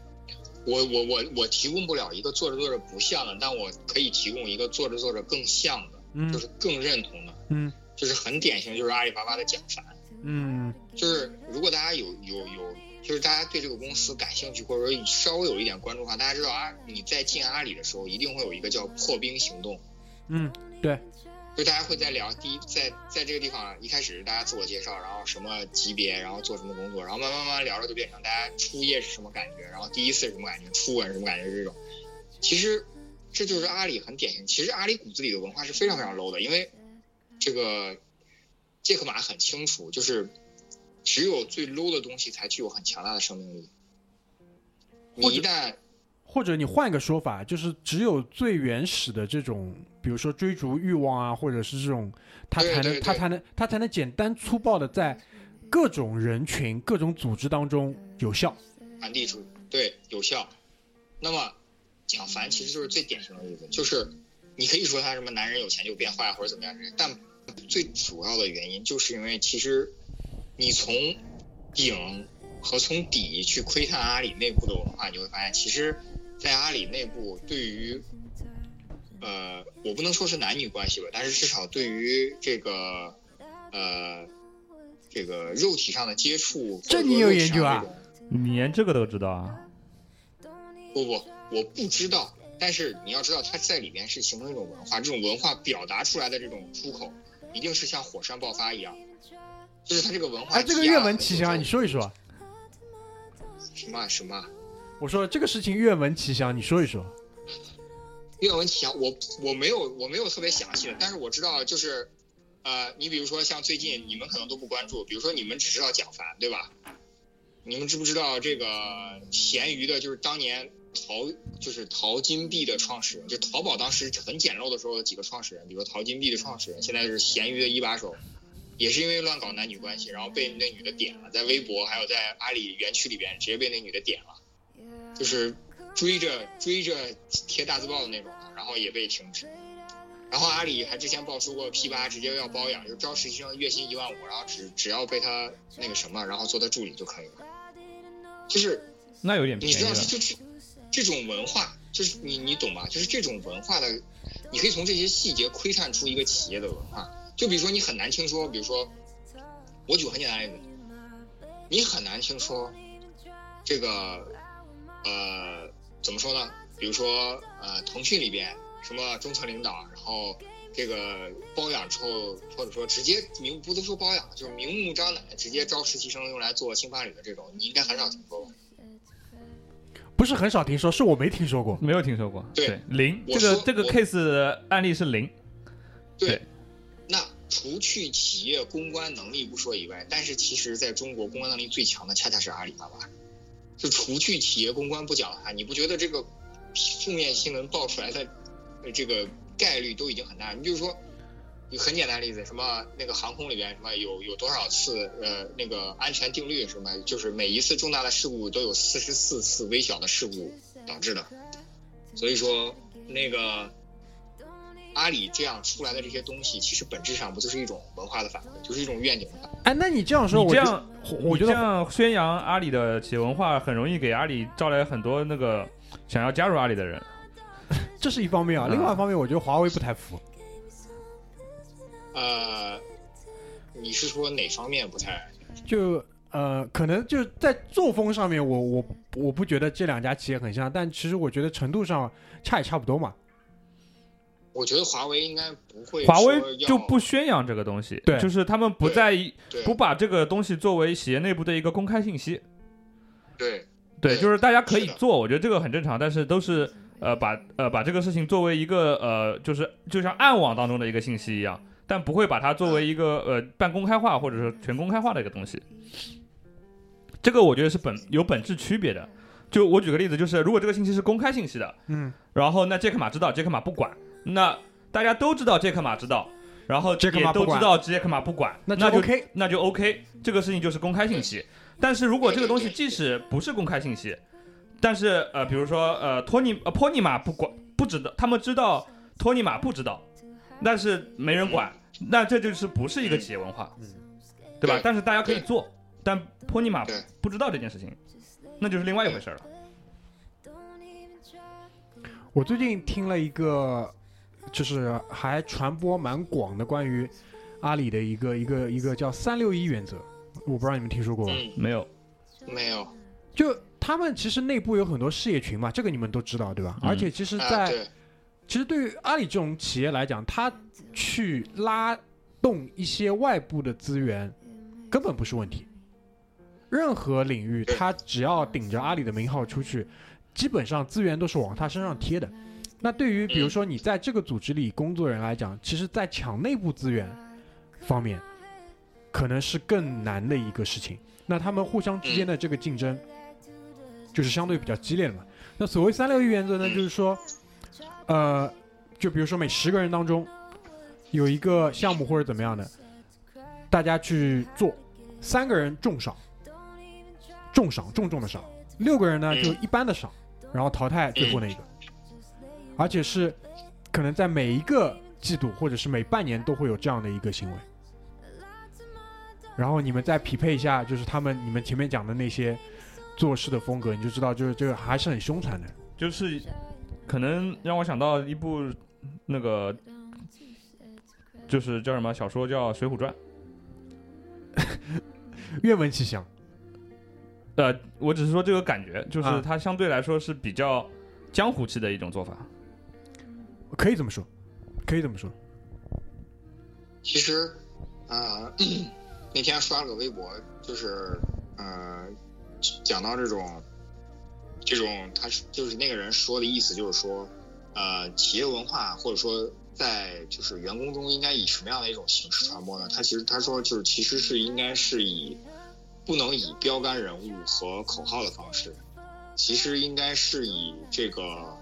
我我我我提供不了一个做着做着不像的，但我可以提供一个做着做着更像的，嗯。就是更认同的，嗯。就是很典型，就是阿里巴巴的蒋凡。嗯。就是如果大家有有有，就是大家对这个公司感兴趣，或者说稍微有一点关注的话，大家知道啊，你在进阿里的时候，一定会有一个叫破冰行动，嗯，对，就大家会在聊第一，在在这个地方一开始是大家自我介绍，然后什么级别，然后做什么工作，然后慢慢慢慢聊着就变成大家初夜是什么感觉，然后第一次是什么感觉，初吻是什么感觉这种。其实这就是阿里很典型，其实阿里骨子里的文化是非常非常 low 的，因为这个杰克马很清楚，就是只有最 low 的东西才具有很强大的生命力。你一旦或者你换一个说法，就是只有最原始的这种，比如说追逐欲望啊，或者是这种，他才能他才能他才能简单粗暴的在各种人群、各种组织当中有效。传递出对有效。那么蒋凡其实就是最典型的例子，就是你可以说他什么男人有钱就变坏或者怎么样，但最主要的原因就是因为其实你从顶和从底去窥探阿里内部的文化，你会发现其实，在阿里内部对于呃，我不能说是男女关系吧，但是至少对于这个呃这个肉体上的接触，这你有研究啊你连这个都知道啊？不不，我不知道。但是你要知道，它在里面是形成一种文化，这种文化表达出来的这种出口，一定是像火山爆发一样，就是它这个文化。哎，这个愿闻其详，你说一说。什么啊什么啊？我说这个事情愿闻其详，你说一说。愿闻其详，我我没有我没有特别详细的，但是我知道就是，呃，你比如说像最近你们可能都不关注，比如说你们只知道蒋凡，对吧？你们知不知道这个闲鱼的，就是当年淘就是淘金币的创始人，就淘宝当时很简陋的时候的几个创始人，比如淘金币的创始人，现在是闲鱼的一把手，也是因为乱搞男女关系，然后被那女的点了，在微博还有在阿里园区里边直接被那女的点了，就是追着追着贴大字报的那种，然后也被停职。然后阿里还之前爆出过 P 八直接要包养，就招实习生月薪一万五，然后只只要被他那个什么，然后做他助理就可以了。就是那有点你知道，就是这种文化，就是你你懂吧？就是这种文化的，你可以从这些细节窥探出一个企业的文化。就比如说，你很难听说，比如说，我举个很简单的例子，你很难听说这个，呃，怎么说呢？比如说，呃，腾讯里边什么中层领导，然后这个包养之后，或者说直接明不都说包养，就是明目张胆的直接招实习生用来做新伴侣的这种，你应该很少听说吧？不是很少听说，是我没听说过。没有听说过，对零，这个这个 case 案例是零，对对，那除去企业公关能力不说以外，但是其实在中国公关能力最强的恰恰是阿里巴巴。就除去企业公关不讲的话，你不觉得这个负面新闻爆出来的这个概率都已经很大？你比如说，一个很简单的例子，什么那个航空里边什么有有多少次呃那个安全定律什么，就是每一次重大的事故都有四十四次微小的事故导致的，所以说那个阿里这样出来的这些东西，其实本质上不就是一种文化的反馈，就是一种愿景的反馈。哎，那你这样说，我这样，我觉得样宣扬阿里的企业文化，很容易给阿里招来很多那个想要加入阿里的人。这是一方面啊，嗯另外一方面，我觉得华为不太服。呃，你是说哪方面不太？就呃，可能就在作风上面我，我我不觉得这两家企业很像，但其实我觉得程度上差也差不多嘛。我觉得华为应该不会华为就不宣扬这个东西，对就是他们不在意，不把这个东西作为企业内部的一个公开信息。对对，就是大家可以做，我觉得这个很正常，但是都是呃把呃把这个事情作为一个呃就是就像暗网当中的一个信息一样，但不会把它作为一个呃半公开化或者是全公开化的一个东西。这个我觉得是本有本质区别的。就我举个例子，就是如果这个信息是公开信息的，嗯，然后那杰克马知道，杰克马不管，那大家都知道杰克马知道，然后杰克马也都知道杰克马不管，那那就 OK 那就 OK，这个事情就是公开信息。但是如果这个东西即使不是公开信息，但是呃，比如说呃，托尼呃托尼马不管不知道，他们知道托尼马不知道，但是没人管，那这就是不是一个企业文化，对吧？但是大家可以做，但托尼玛对不知道这件事情，那就是另外一回事了。我最近听了一个，就是还传播蛮广的关于阿里的一个一个一个叫三六一原则，我不知道你们听说过没有，没有就他们其实内部有很多事业群嘛，这个你们都知道对吧？嗯而且其实啊在，对其实对于阿里这种企业来讲，他去拉动一些外部的资源，根本不是问题。任何领域，对它只要顶着阿里的名号出去，基本上资源都是往他身上贴的。那对于比如说你在这个组织里工作人来讲，其实，在抢内部资源方面，可能是更难的一个事情。那他们互相之间的这个竞争，就是相对比较激烈的嘛。那所谓三六一原则呢，就是说，呃，就比如说每十个人当中有一个项目或者怎么样的，大家去做，三个人重赏，重赏重重的赏，六个人呢嗯。就一般的赏，然后淘汰最后那一个，而且是可能在每一个季度或者是每半年都会有这样的一个行为。然后你们再匹配一下，就是他们你们前面讲的那些做事的风格，你就知道，就是这个还是很凶残的。就是可能让我想到一部那个，就是叫什么小说叫《水浒传》。愿闻其详。呃，我只是说这个感觉，就是啊它相对来说是比较江湖气的一种做法。可以这么说，可以这么说。其实，呃，那天刷了个微博，就是呃，讲到这种，这种他是就是那个人说的意思，就是说，呃，企业文化或者说在就是员工中应该以什么样的一种形式传播呢？他其实他说就是其实是应该是以不能以标杆人物和口号的方式，其实应该是以这个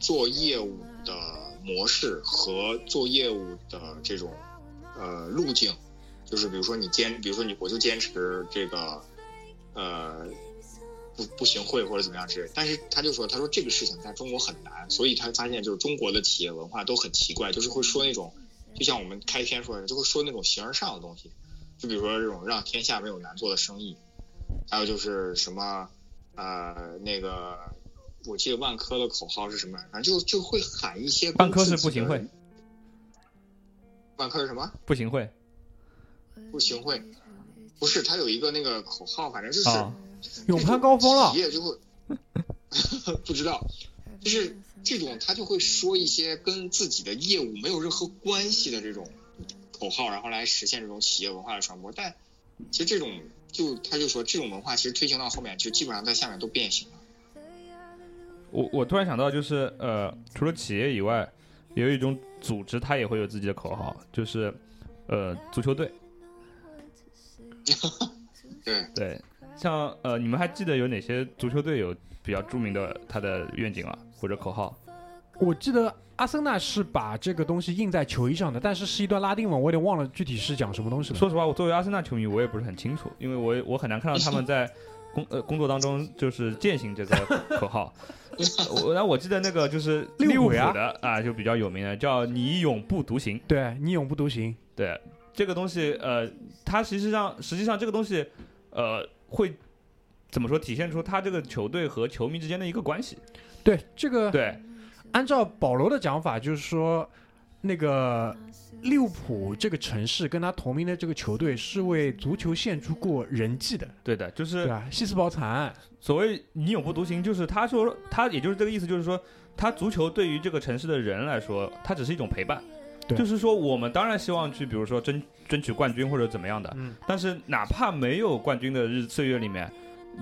做业务的模式和做业务的这种呃路径，就是比如说你坚，比如说你我就坚持这个呃不不行贿或者怎么样之类，但是他就说他说这个事情在中国很难，所以他发现就是中国的企业文化都很奇怪，就是会说那种就像我们开篇说的，就会说那种形而上的东西，就比如说这种让天下没有难做的生意，还有就是什么呃那个。我记得万科的口号是什么？反正就就会喊一些万科是不行会，万科是什么？不行会不行会，不是，他有一个那个口号，反正就是啊，勇攀高峰了企，业就会 不知道，就是这种他就会说一些跟自己的业务没有任何关系的这种口号，然后来实现这种企业文化的传播。但其实这种就他就说这种文化其实推行到后面，就基本上在下面都变形了。我我突然想到，就是呃，除了企业以外，有一种组织，它也会有自己的口号，就是呃，足球队。对，对，像呃，你们还记得有哪些足球队有比较著名的他的愿景啊，或者口号？我记得阿森纳是把这个东西印在球衣上的，但是是一段拉丁文，我有点忘了具体是讲什么东西了。说实话，我作为阿森纳球迷，我也不是很清楚，因为我我很难看到他们 在工呃工作当中就是践行这个 口号。我然后我记得那个就是利物浦的啊，就比较有名的，叫“你永不独行对你永不独行，”。对这个东西，呃，它实际上实际上这个东西，呃，会怎么说体现出他这个球队和球迷之间的一个关系？对这个对，按照保罗的讲法，就是说，那个利物浦这个城市跟他同名的这个球队是为足球献出过人迹的，对的，就是对啊？西斯堡惨案，所谓“你永不独行”，就是他说他也就是这个意思，就是说他足球对于这个城市的人来说，它只是一种陪伴。对就是说我们当然希望去，比如说争争取冠军或者怎么样的，嗯，但是哪怕没有冠军的日岁月里面，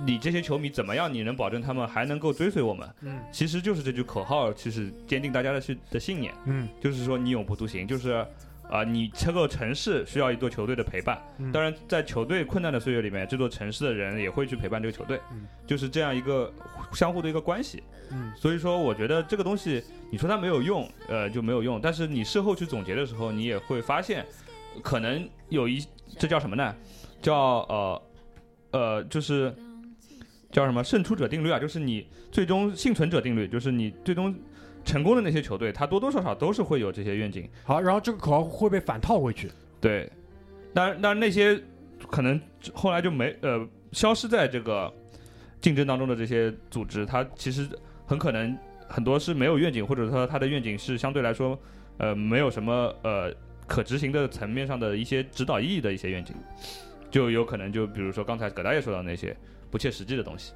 你这些球迷怎么样，你能保证他们还能够追随我们？嗯其实就是这句口号，其实坚定大家的信的信念，嗯就是说你永不独行，就是。啊、你这个城市需要一座球队的陪伴，嗯当然，在球队困难的岁月里面，这座城市的人也会去陪伴这个球队，嗯就是这样一个相互的一个关系。嗯所以说，我觉得这个东西，你说它没有用，呃，就没有用。但是你事后去总结的时候，你也会发现，可能有一这叫什么呢？叫呃呃，就是叫什么？胜出者定律啊，就是你最终幸存者定律，就是你最终成功的那些球队，他多多少少都是会有这些愿景。好，然后这个口号会被反套回去，对，当然，当然那些可能后来就没呃消失在这个竞争当中的这些组织，它其实很可能很多是没有愿景，或者说它的愿景是相对来说呃没有什么呃可执行的层面上的一些指导意义的一些愿景，就有可能就比如说刚才葛大爷说到那些不切实际的东西。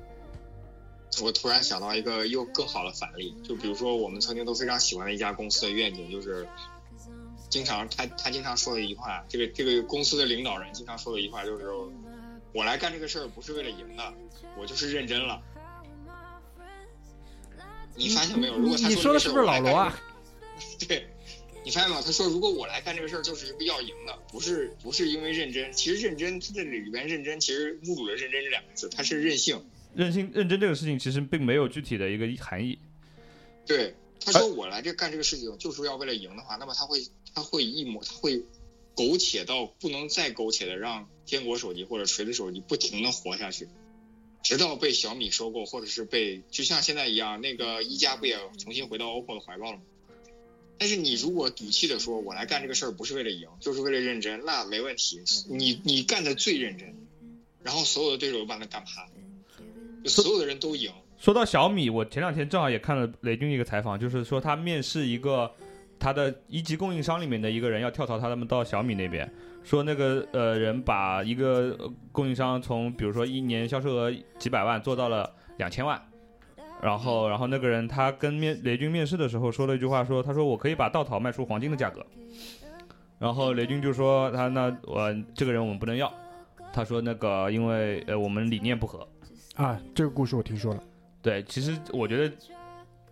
我突然想到一个又更好的反例，就比如说我们曾经都非常喜欢的一家公司的愿景，就是经常他他经常说的一句话，这个这个公司的领导人经常说的一句话就是，我来干这个事儿不是为了赢的，我就是认真了。你发现没有？如果他你说的是不是老罗啊？对，你发现没有？他说如果我来干这个事儿，就是要赢的，不是不是因为认真。其实认真，他这里边认真其实侮辱了认真这两个字，它是任性。任性认真这个事情其实并没有具体的一个含义。对，他说我来这干这个事情就是要为了赢的话，那么他会他会一模他会苟且到不能再苟且的让坚果手机或者锤子手机不停的活下去，直到被小米收购，或者是被就像现在一样，那个一加不也重新回到 OPPO 的怀抱了吗？但是你如果赌气的说，我来干这个事儿不是为了赢，就是为了认真，那没问题。你你干的最认真，然后所有的对手都把他干趴，就所有的人都赢。说到小米，我前两天正好也看了雷军一个采访，就是说他面试一个他的一级供应商里面的一个人要跳槽他们到小米那边，说那个呃人把一个呃供应商从比如说一年销售额几百万做到了两千万，然后然后那个人他跟面雷军面试的时候说了一句话说，他说我可以把稻草卖出黄金的价格，然后雷军就说他那我这个人我们不能要，他说那个因为呃我们理念不合。啊，这个故事我听说了。对，其实我觉得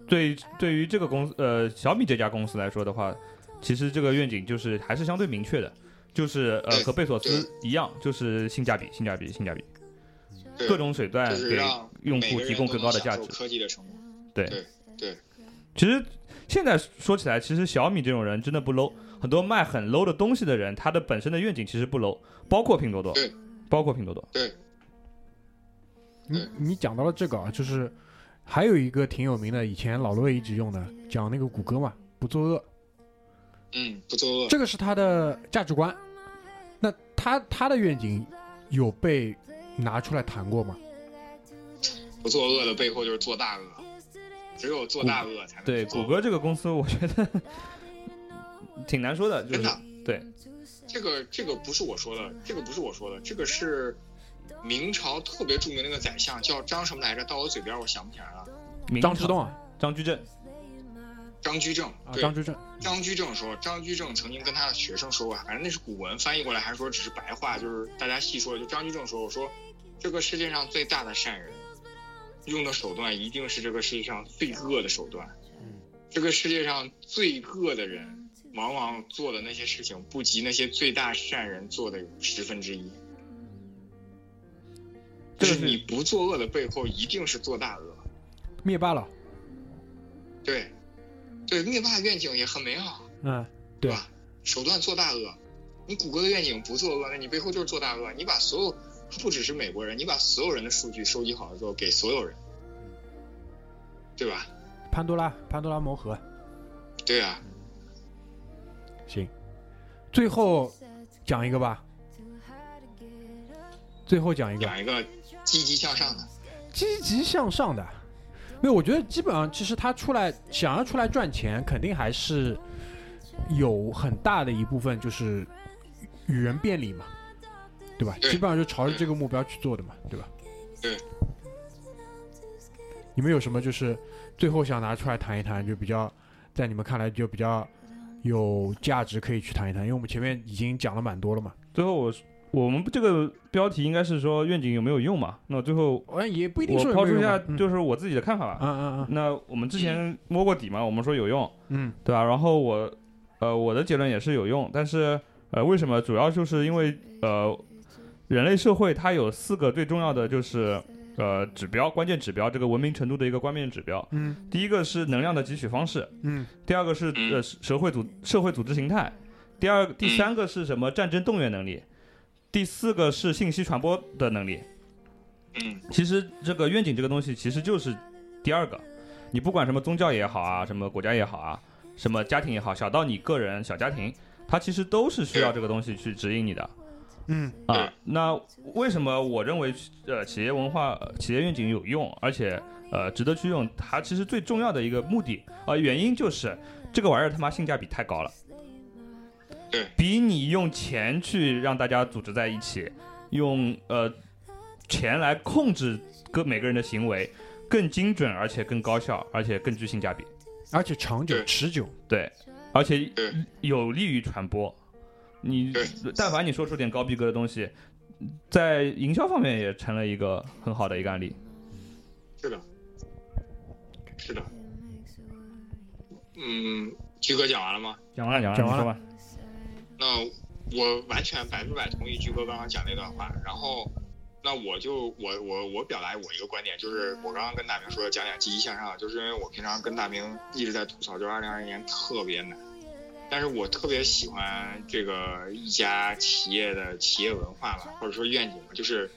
对对于这个公司呃小米这家公司来说的话，其实这个愿景就是还是相对明确的，就是呃和贝索斯一样，就是性价比、性价比、性价比，对各种手段给用户提供更高的价值。科技的成果。对对对，其实现在说起来，其实小米这种人真的不 low，很多卖很 low 的东西的人，他的本身的愿景其实不 low，包括拼多多对，包括拼多多。对，你你讲到了这个啊，就是还有一个挺有名的，以前老罗也一直用的，讲那个谷歌嘛，不作恶，嗯，不作恶。这个是他的价值观。那他他的愿景有被拿出来谈过吗？不作恶的背后就是做大恶，只有做大恶才能谷歌这个公司，我觉得 挺难说的，就是真的对。这个这个不是我说的，这个不是我说的，这个是明朝特别著名的那个宰相叫张什么来着？到我嘴边我想不起来了。张之洞啊，张居正，张居正张居正，张居正说，张居正曾经跟他的学生说过，反正那是古文翻译过来，还是说只是白话，就是大家细说。就张居正说，我说这个世界上最大的善人，用的手段一定是这个世界上最恶的手段。这个世界上最恶的人，往往做的那些事情，不及那些最大善人做的十分之一。就是你不作恶的背后，一定是做大恶。灭霸了，对，对，灭霸愿景也很美好，嗯，对吧？手段做大恶，你谷歌的愿景不作恶，那你背后就是做大恶。你把所有，不只是美国人，你把所有人的数据收集好了之后给所有人，对吧？潘多拉，潘多拉魔盒，对啊，行，最后讲一个吧，最后讲一个。讲一个积极向上的，积极向上的。没有，我觉得基本上其实他出来想要出来赚钱，肯定还是有很大的一部分就是与人便利嘛，对吧？对基本上就朝着这个目标去做的嘛，对吧？对。你们有什么就是最后想拿出来谈一谈，就比较在你们看来就比较有价值可以去谈一谈？因为我们前面已经讲了蛮多了嘛。最后我我们这个标题应该是说愿景有没有用嘛？那最后哎，也不一定说我抛出一下就是我自己的看法吧。嗯嗯嗯那我们之前摸过底嘛，我们说有用，嗯对吧？然后我，呃，我的结论也是有用，但是，呃，为什么？主要就是因为，呃，人类社会它有四个最重要的就是，呃，指标，关键指标，这个文明程度的一个关键指标。嗯第一个是能量的汲取方式，嗯第二个是呃社会组社会组织形态，第二第三个是什么？战争动员能力，第四个是信息传播的能力。嗯其实这个愿景这个东西其实就是第二个，你不管什么宗教也好啊，什么国家也好啊，什么家庭也好，小到你个人小家庭，它其实都是需要这个东西去指引你的嗯啊。那为什么我认为呃企业文化、呃企业愿景有用，而且呃值得去用？它其实最重要的一个目的啊、呃原因就是这个玩意儿他妈性价比太高了。对比你用钱去让大家组织在一起，用呃钱来控制各每个人的行为，更精准，而且更高效，而且更具性价比。而且长久持久。对，而且有利于传播。你但凡你说出点高逼格的东西，在营销方面也成了一个很好的一个案例。是的，是的。嗯，居哥讲完了吗？讲完了，讲完了，讲完了你说吧。那我完全百分百同意居哥刚刚讲那段话，然后，那我就我我我表达我一个观点，就是我刚刚跟大明说讲点积极向上，就是因为我平常跟大明一直在吐槽，就是二零二一年特别难，但是我特别喜欢这个一家企业的企业文化吧，或者说愿景吧，就是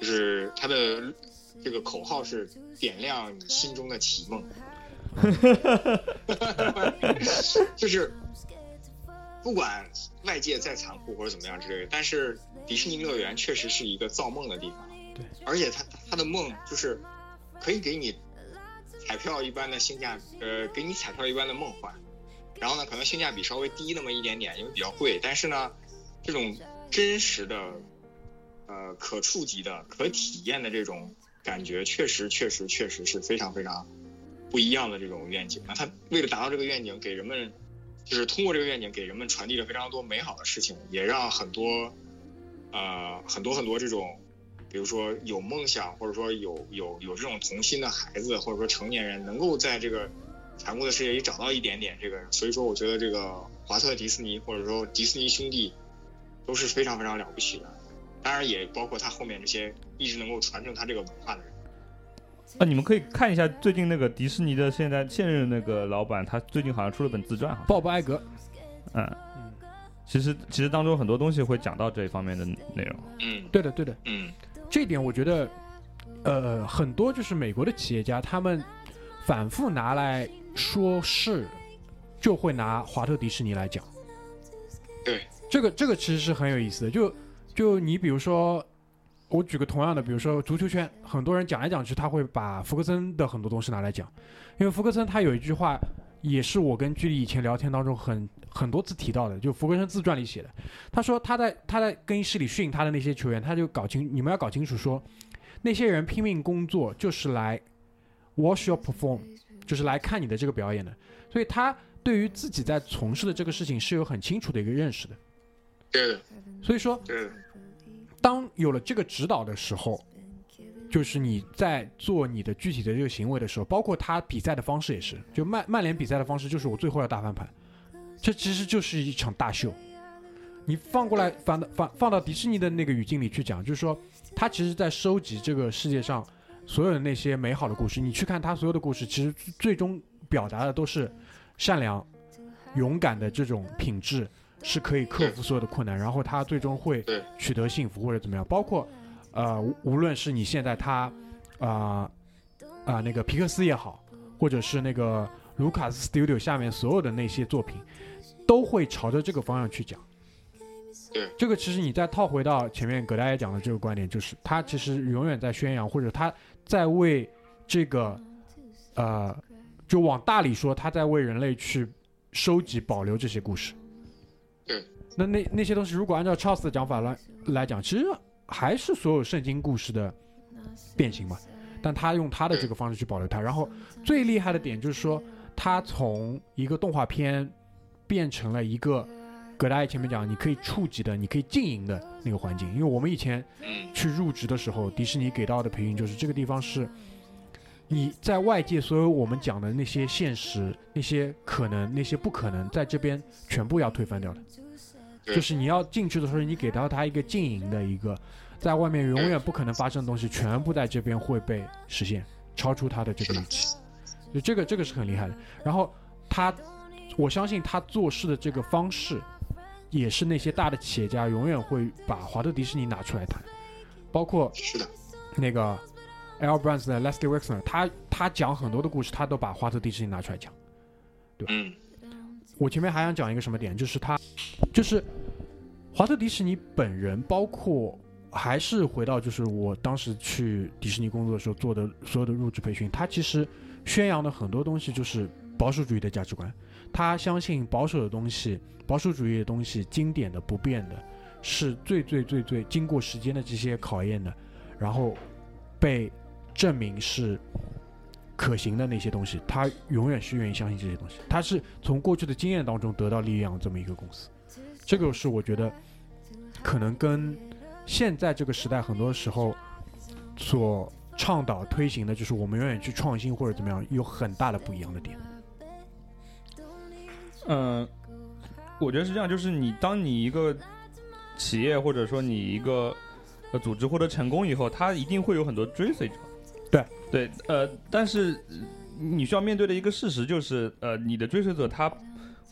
就是它的这个口号是点亮你心中的奇梦 就是不管外界再残酷或者怎么样之类的，但是迪士尼乐园确实是一个造梦的地方。对，而且它它的梦就是可以给你彩票一般的性价，呃，给你彩票一般的梦幻。然后呢，可能性价比稍微低那么一点点，因为比较贵。但是呢，这种真实的、呃可触及的、可体验的这种感觉，确实确实确实是非常非常不一样的这种愿景。那他为了达到这个愿景，给人们就是通过这个愿景给人们传递了非常多美好的事情，也让很多呃很多很多这种，比如说有梦想或者说有有有这种童心的孩子或者说成年人，能够在这个残酷的世界里找到一点点这个。所以说，我觉得这个华特迪士尼或者说迪士尼兄弟都是非常非常了不起的。当然，也包括他后面这些一直能够传承他这个文化的人。啊，你们可以看一下最近那个迪士尼的现在现任那个老板，他最近好像出了本自传，好像鲍勃艾格，嗯，嗯，其实其实当中很多东西会讲到这一方面的内容。嗯对的对的，嗯这一点我觉得，呃，很多就是美国的企业家，他们反复拿来说是，就会拿华特迪士尼来讲。对，这个这个其实是很有意思的。就就你比如说，我举个同样的，比如说足球圈，很多人讲来讲去，他会把福克森的很多东西拿来讲，因为福克森他有一句话，也是我跟居里以前聊天当中很很多次提到的，就福克森自传里写的。他说他在他在更衣室里训他的那些球员，他就搞清你们要搞清楚说，那些人拼命工作就是来 watch your perform，就是来看你的这个表演的，所以他对于自己在从事的这个事情是有很清楚的一个认识的。对的所以说，对的，当有了这个指导的时候，就是你在做你的具体的这个行为的时候，包括他比赛的方式也是，就曼曼联比赛的方式就是我最后要大翻盘，这其实就是一场大秀。你放过来放到放放到迪士尼的那个语境里去讲，就是说他其实在收集这个世界上所有的那些美好的故事。你去看他所有的故事，其实最终表达的都是善良、勇敢的这种品质是可以克服所有的困难，然后他最终会取得幸福或者怎么样。包括呃，无无论是你现在他啊啊、那个皮克斯也好，或者是那个卢卡斯 Studio 下面所有的那些作品，都会朝着这个方向去讲。对，这个其实你再套回到前面葛大爷讲的这个观点，就是他其实永远在宣扬，或者他在为这个呃，就往大里说，他在为人类去收集、保留这些故事。对，那那那些东西，如果按照 Charles 的讲法来来讲，其实还是所有圣经故事的变形嘛。但他用他的这个方式去保留它，然后最厉害的点就是说，他从一个动画片变成了一个葛大爷前面讲，你可以触及的、你可以经营的那个环境。因为我们以前嗯去入职的时候，迪士尼给到的培训就是这个地方是你在外界所有我们讲的那些现实、那些可能、那些不可能，在这边全部要推翻掉的。就是你要进去的时候，你给到他一个经营的一个，在外面永远不可能发生的东西，全部在这边会被实现，超出他的这个预期。就这个这个是很厉害的。然后他，我相信他做事的这个方式，也是那些大的企业家永远会把华特迪士尼拿出来谈，包括是的，那个 L Brands 的 Leslie Wexner，他他讲很多的故事，他都把华特迪士尼拿出来讲。嗯。我前面还想讲一个什么点，就是他，就是华特迪士尼本人，包括还是回到就是我当时去迪士尼工作的时候做的所有的入职培训，他其实宣扬的很多东西就是保守主义的价值观，他相信保守的东西、保守主义的东西、经典的、不变的，是最最最最经过时间的这些考验的，然后被证明是可行的那些东西，他永远是愿意相信这些东西。他是从过去的经验当中得到力量这么一个公司，这个是我觉得可能跟现在这个时代很多时候所倡导推行的，就是我们永远去创新或者怎么样，有很大的不一样的点。嗯，我觉得是这样，就是你当你一个企业或者说你一个呃组织获得成功以后，它一定会有很多追随者。对对，呃，但是呃你需要面对的一个事实就是，呃，你的追随者他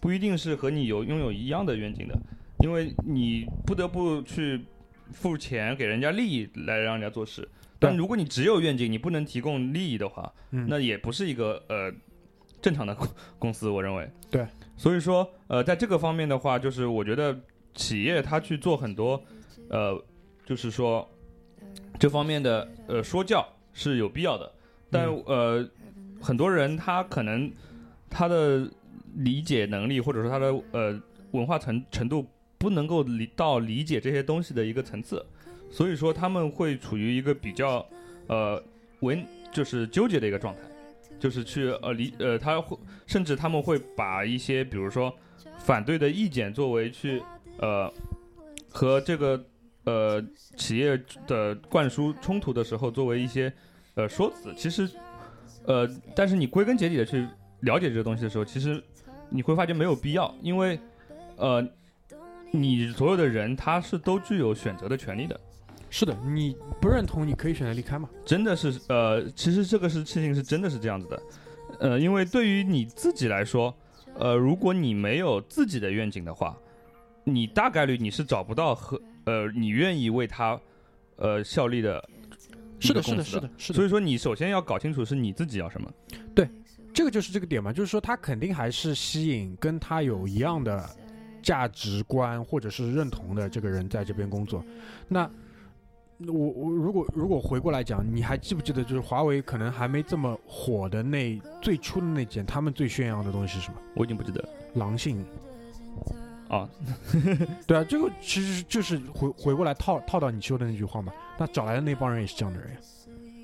不一定是和你有拥有一样的愿景的，因为你不得不去付钱给人家利益来让人家做事。但如果你只有愿景，你不能提供利益的话，嗯，那也不是一个呃正常的公公司，我认为。对，所以说呃，在这个方面的话，就是我觉得企业它去做很多呃，就是说这方面的呃说教是有必要的，但、嗯。呃，很多人他可能他的理解能力或者说他的呃文化程程度不能够理到理解这些东西的一个层次，所以说他们会处于一个比较呃文就是纠结的一个状态，就是去呃理呃他会甚至他们会把一些比如说反对的意见作为去呃和这个呃企业的灌输冲突的时候作为一些呃说辞，其实呃但是你归根结底的去了解这个东西的时候，其实你会发现没有必要，因为呃你所有的人他是都具有选择的权利的。是的，你不认同，你可以选择离开嘛。真的是呃，其实这个是事情是真的是这样子的，呃，因为对于你自己来说，呃，如果你没有自己的愿景的话，你大概率你是找不到和呃你愿意为他呃效力的一是的，是的，是的，是的。所以说你首先要搞清楚是你自己要什么。对这个就是这个点嘛，就是说他肯定还是吸引跟他有一样的价值观或者是认同的这个人在这边工作。那我我如果如果回过来讲，你还记不记得就是华为可能还没这么火的那最初的那件，他们最炫耀的东西是什么？我已经不记得了狼性。啊，对啊，这个其实就是回回过来套套到你说的那句话嘛。那找来的那帮人也是这样的人呀。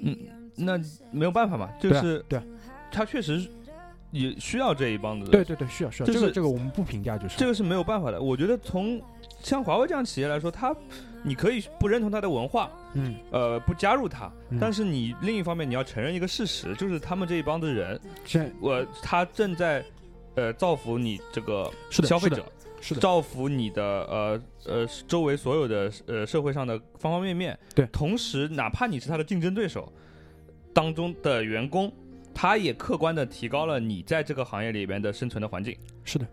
嗯，那没有办法嘛，就是对啊他确实也需要这一帮子人对对对，需要需要，就是这个这个我们不评价就是。这个是没有办法的。我觉得从像华为这样企业来说，它你可以不认同他的文化，嗯。呃，不加入他，嗯。但是你另一方面你要承认一个事实，就是他们这一帮子人，我他正在呃造福你这个是的是的消费者，是的，造福你的呃呃周围所有的呃社会上的方方面面。对。同时哪怕你是他的竞争对手当中的员工，他也客观的提高了你在这个行业里边的生存的环境。是的，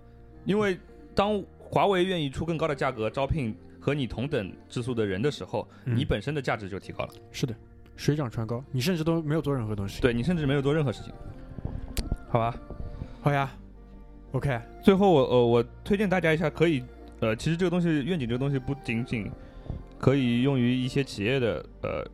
因为当华为愿意出更高的价格招聘和你同等质素的人的时候，嗯你本身的价值就提高了。是的，水涨船高，你甚至都没有做任何东西。，对你甚至没有做任何事情，好吧？好呀，OK，最后我呃我推荐大家一下，可以呃其实这个东西愿景这个东西不仅仅可以用于一些企业的呃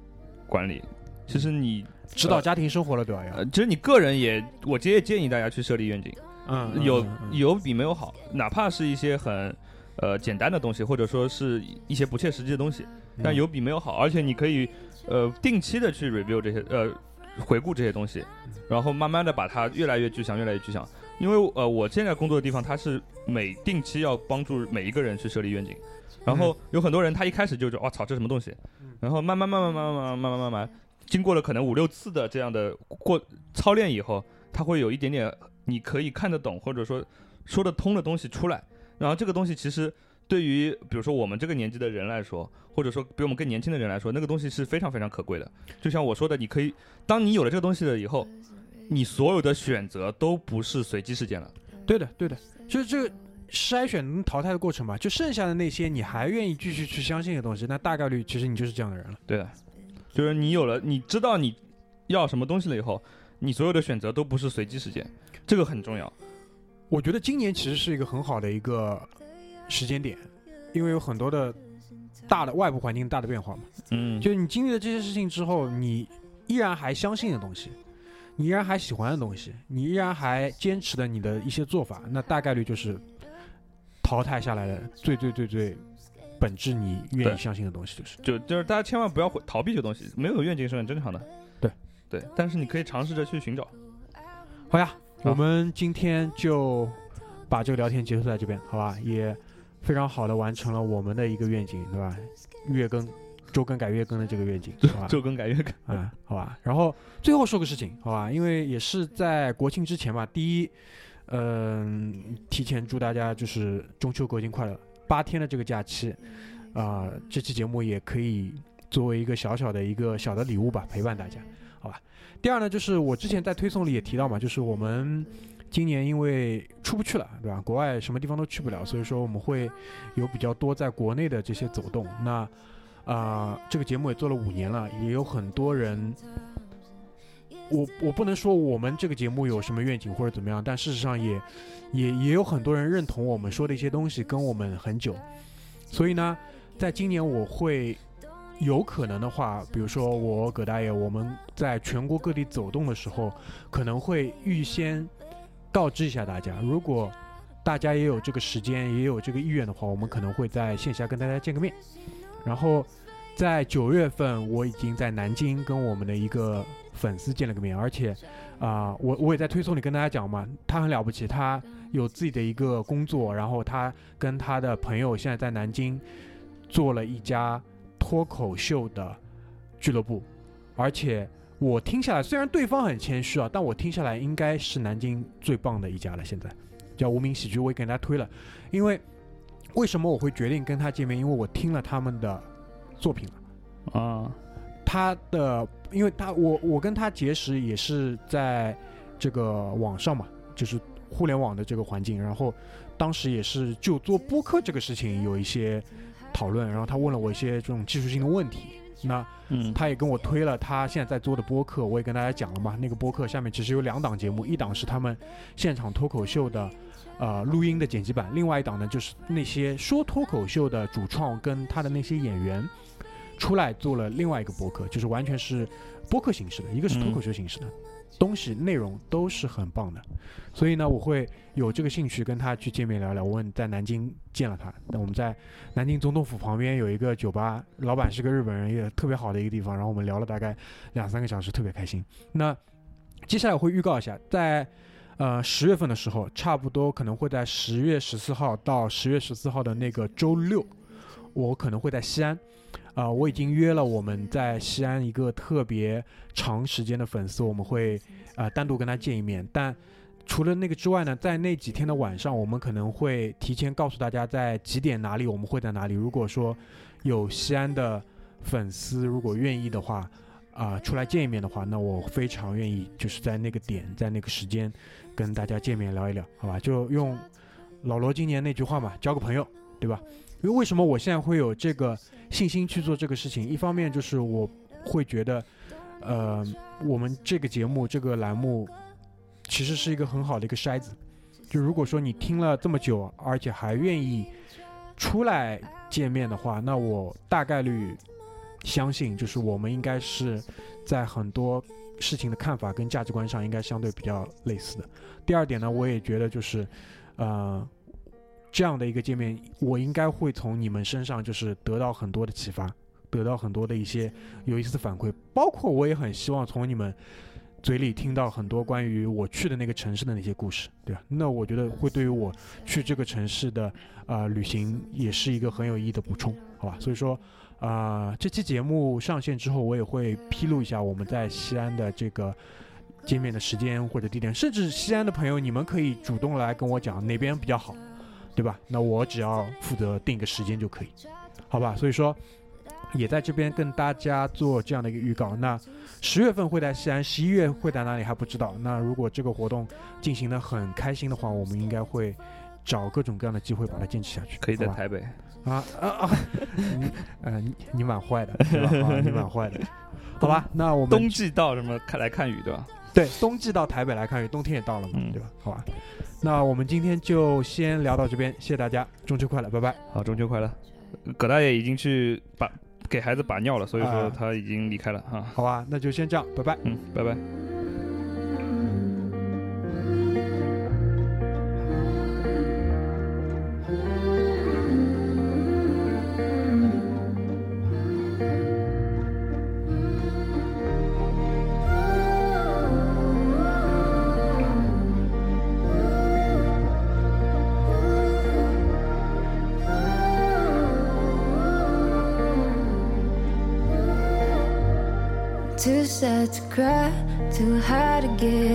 管理，其实你指导家庭生活了，对吧？要呃其实你个人也我直接建议大家去设立愿景，嗯，嗯有嗯嗯有比没有好，哪怕是一些很呃简单的东西，或者说是一些不切实际的东西，但嗯有比没有好，而且你可以呃定期的去 review 这些呃回顾这些东西，然后慢慢的把它越来越具象，越来越具象。因为呃我现在工作的地方，它是每定期要帮助每一个人去设立愿景，然后有很多人他一开始就觉得哇操这什么东西嗯，然后慢慢慢慢慢慢慢慢慢慢慢慢，经过了可能五六次的这样的过操练以后，他会有一点点你可以看得懂或者说说得通的东西出来。然后这个东西其实对于比如说我们这个年纪的人来说，或者说比我们更年轻的人来说，那个东西是非常非常可贵的。就像我说的，你可以当你有了这个东西了以后，你所有的选择都不是随机事件了。对的，对的，就是这个筛选淘汰的过程嘛。就剩下的那些你还愿意继续去相信的东西，那大概率其实你就是这样的人了。对的，就是你有了，你知道你要什么东西了以后，你所有的选择都不是随机事件，这个很重要。我觉得今年其实是一个很好的一个时间点，因为有很多的大的外部环境大的变化嘛。嗯就是你经历了这些事情之后，你依然还相信的东西，你依然还喜欢的东西，你依然还坚持的你的一些做法，那大概率就是淘汰下来的最最最最本质你愿意相信的东西，就是就就是大家千万不要回逃避这个东西，没有愿景是很正常的。对对，但是你可以尝试着去寻找。好呀。好我们今天就把这个聊天结束在这边，好吧？也非常好的完成了我们的一个愿景，对吧？月更、周更改月更的这个愿景，好吧？周更改月更。啊，好吧。然后最后说个事情，好吧，因为也是在国庆之前吧。第一，嗯、提前祝大家就是中秋国庆快乐，八天的这个假期，啊、这期节目也可以作为一个小小的一个小的礼物吧，陪伴大家，好吧。第二呢，就是我之前在推送里也提到嘛，就是我们今年因为出不去了，对吧？国外什么地方都去不了，所以说我们会有比较多在国内的这些走动。那啊、这个节目也做了五年了，也有很多人。我我不能说我们这个节目有什么愿景或者怎么样，但事实上也也也有很多人认同我们说的一些东西，跟我们很久。所以呢，在今年我会有可能的话，比如说我葛大爷，我们在全国各地走动的时候，可能会预先告知一下大家，如果大家也有这个时间，也有这个意愿的话，我们可能会在线下跟大家见个面。然后在九月份，我已经在南京跟我们的一个粉丝见了个面，而且啊、我我也在推送里跟大家讲嘛，他很了不起，他有自己的一个工作，然后他跟他的朋友现在在南京做了一家脱口秀的俱乐部，而且我听下来，虽然对方很谦虚啊，但我听下来应该是南京最棒的一家了。现在叫无名喜剧，我也给大家推了，因为为什么我会决定跟他见面？因为我听了他们的作品了。啊，他的，因为他我我跟他结识也是在这个网上嘛，就是互联网的这个环境，然后当时也是就做播客这个事情有一些讨论，然后他问了我一些这种技术性的问题，那嗯，他也跟我推了他现在在做的播客，我也跟大家讲了嘛，那个播客下面其实有两档节目，一档是他们现场脱口秀的。呃，录音的剪辑版，另外一档呢，就是那些说脱口秀的主创跟他的那些演员出来做了另外一个播客，就是完全是播客形式的，一个是脱口秀形式的，东西内容都是很棒的，所以呢，我会有这个兴趣跟他去见面聊聊。我问在南京见了他，那我们在南京总统府旁边有一个酒吧，老板是个日本人，也特别好的一个地方，然后我们聊了大概两三个小时，特别开心。那接下来我会预告一下，在呃十月份的时候，差不多可能会在十月十四号到十月十四号的那个周六，我可能会在西安。啊、我已经约了我们在西安一个特别长时间的粉丝，我们会呃单独跟他见一面。但除了那个之外呢，在那几天的晚上，我们可能会提前告诉大家在几点哪里，我们会在哪里。如果说有西安的粉丝如果愿意的话，啊、出来见一面的话，那我非常愿意就是在那个点，在那个时间跟大家见面聊一聊，好吧？就用老罗今年那句话嘛，交个朋友，对吧？因为为什么我现在会有这个信心去做这个事情？一方面就是我会觉得，呃，我们这个节目这个栏目其实是一个很好的一个筛子。就如果说你听了这么久，而且还愿意出来见面的话，那我大概率相信，就是我们应该是在很多事情的看法跟价值观上应该相对比较类似的。第二点呢，我也觉得就是，呃，这样的一个见面，我应该会从你们身上就是得到很多的启发，得到很多的一些有意思的反馈，包括我也很希望从你们。嘴里听到很多关于我去的那个城市的那些故事，对吧？那我觉得会对于我去这个城市的啊、旅行也是一个很有意义的补充，好吧？所以说啊、这期节目上线之后，我也会披露一下我们在西安的这个见面的时间或者地点，甚至西安的朋友，你们可以主动来跟我讲哪边比较好，对吧？那我只要负责定个时间就可以，好吧？所以说。也在这边跟大家做这样的一个预告。那十月份会在西安，十一月会在哪里还不知道。那如果这个活动进行的很开心的话，我们应该会找各种各样的机会把它坚持下去。可以在台北。啊啊啊！你呃，你你蛮坏的，对吧？啊，你蛮坏的。好吧，那我们冬季到什么看来看雨对吧？对冬季到台北来看雨，冬天也到了嘛，嗯对吧？好吧，那我们今天就先聊到这边，谢谢大家，中秋快乐，拜拜。好，中秋快乐！葛大爷已经去把给孩子把尿了，所以说啊他已经离开了哈。好吧，那就先这样，拜拜。嗯，拜拜。To cry, too high to get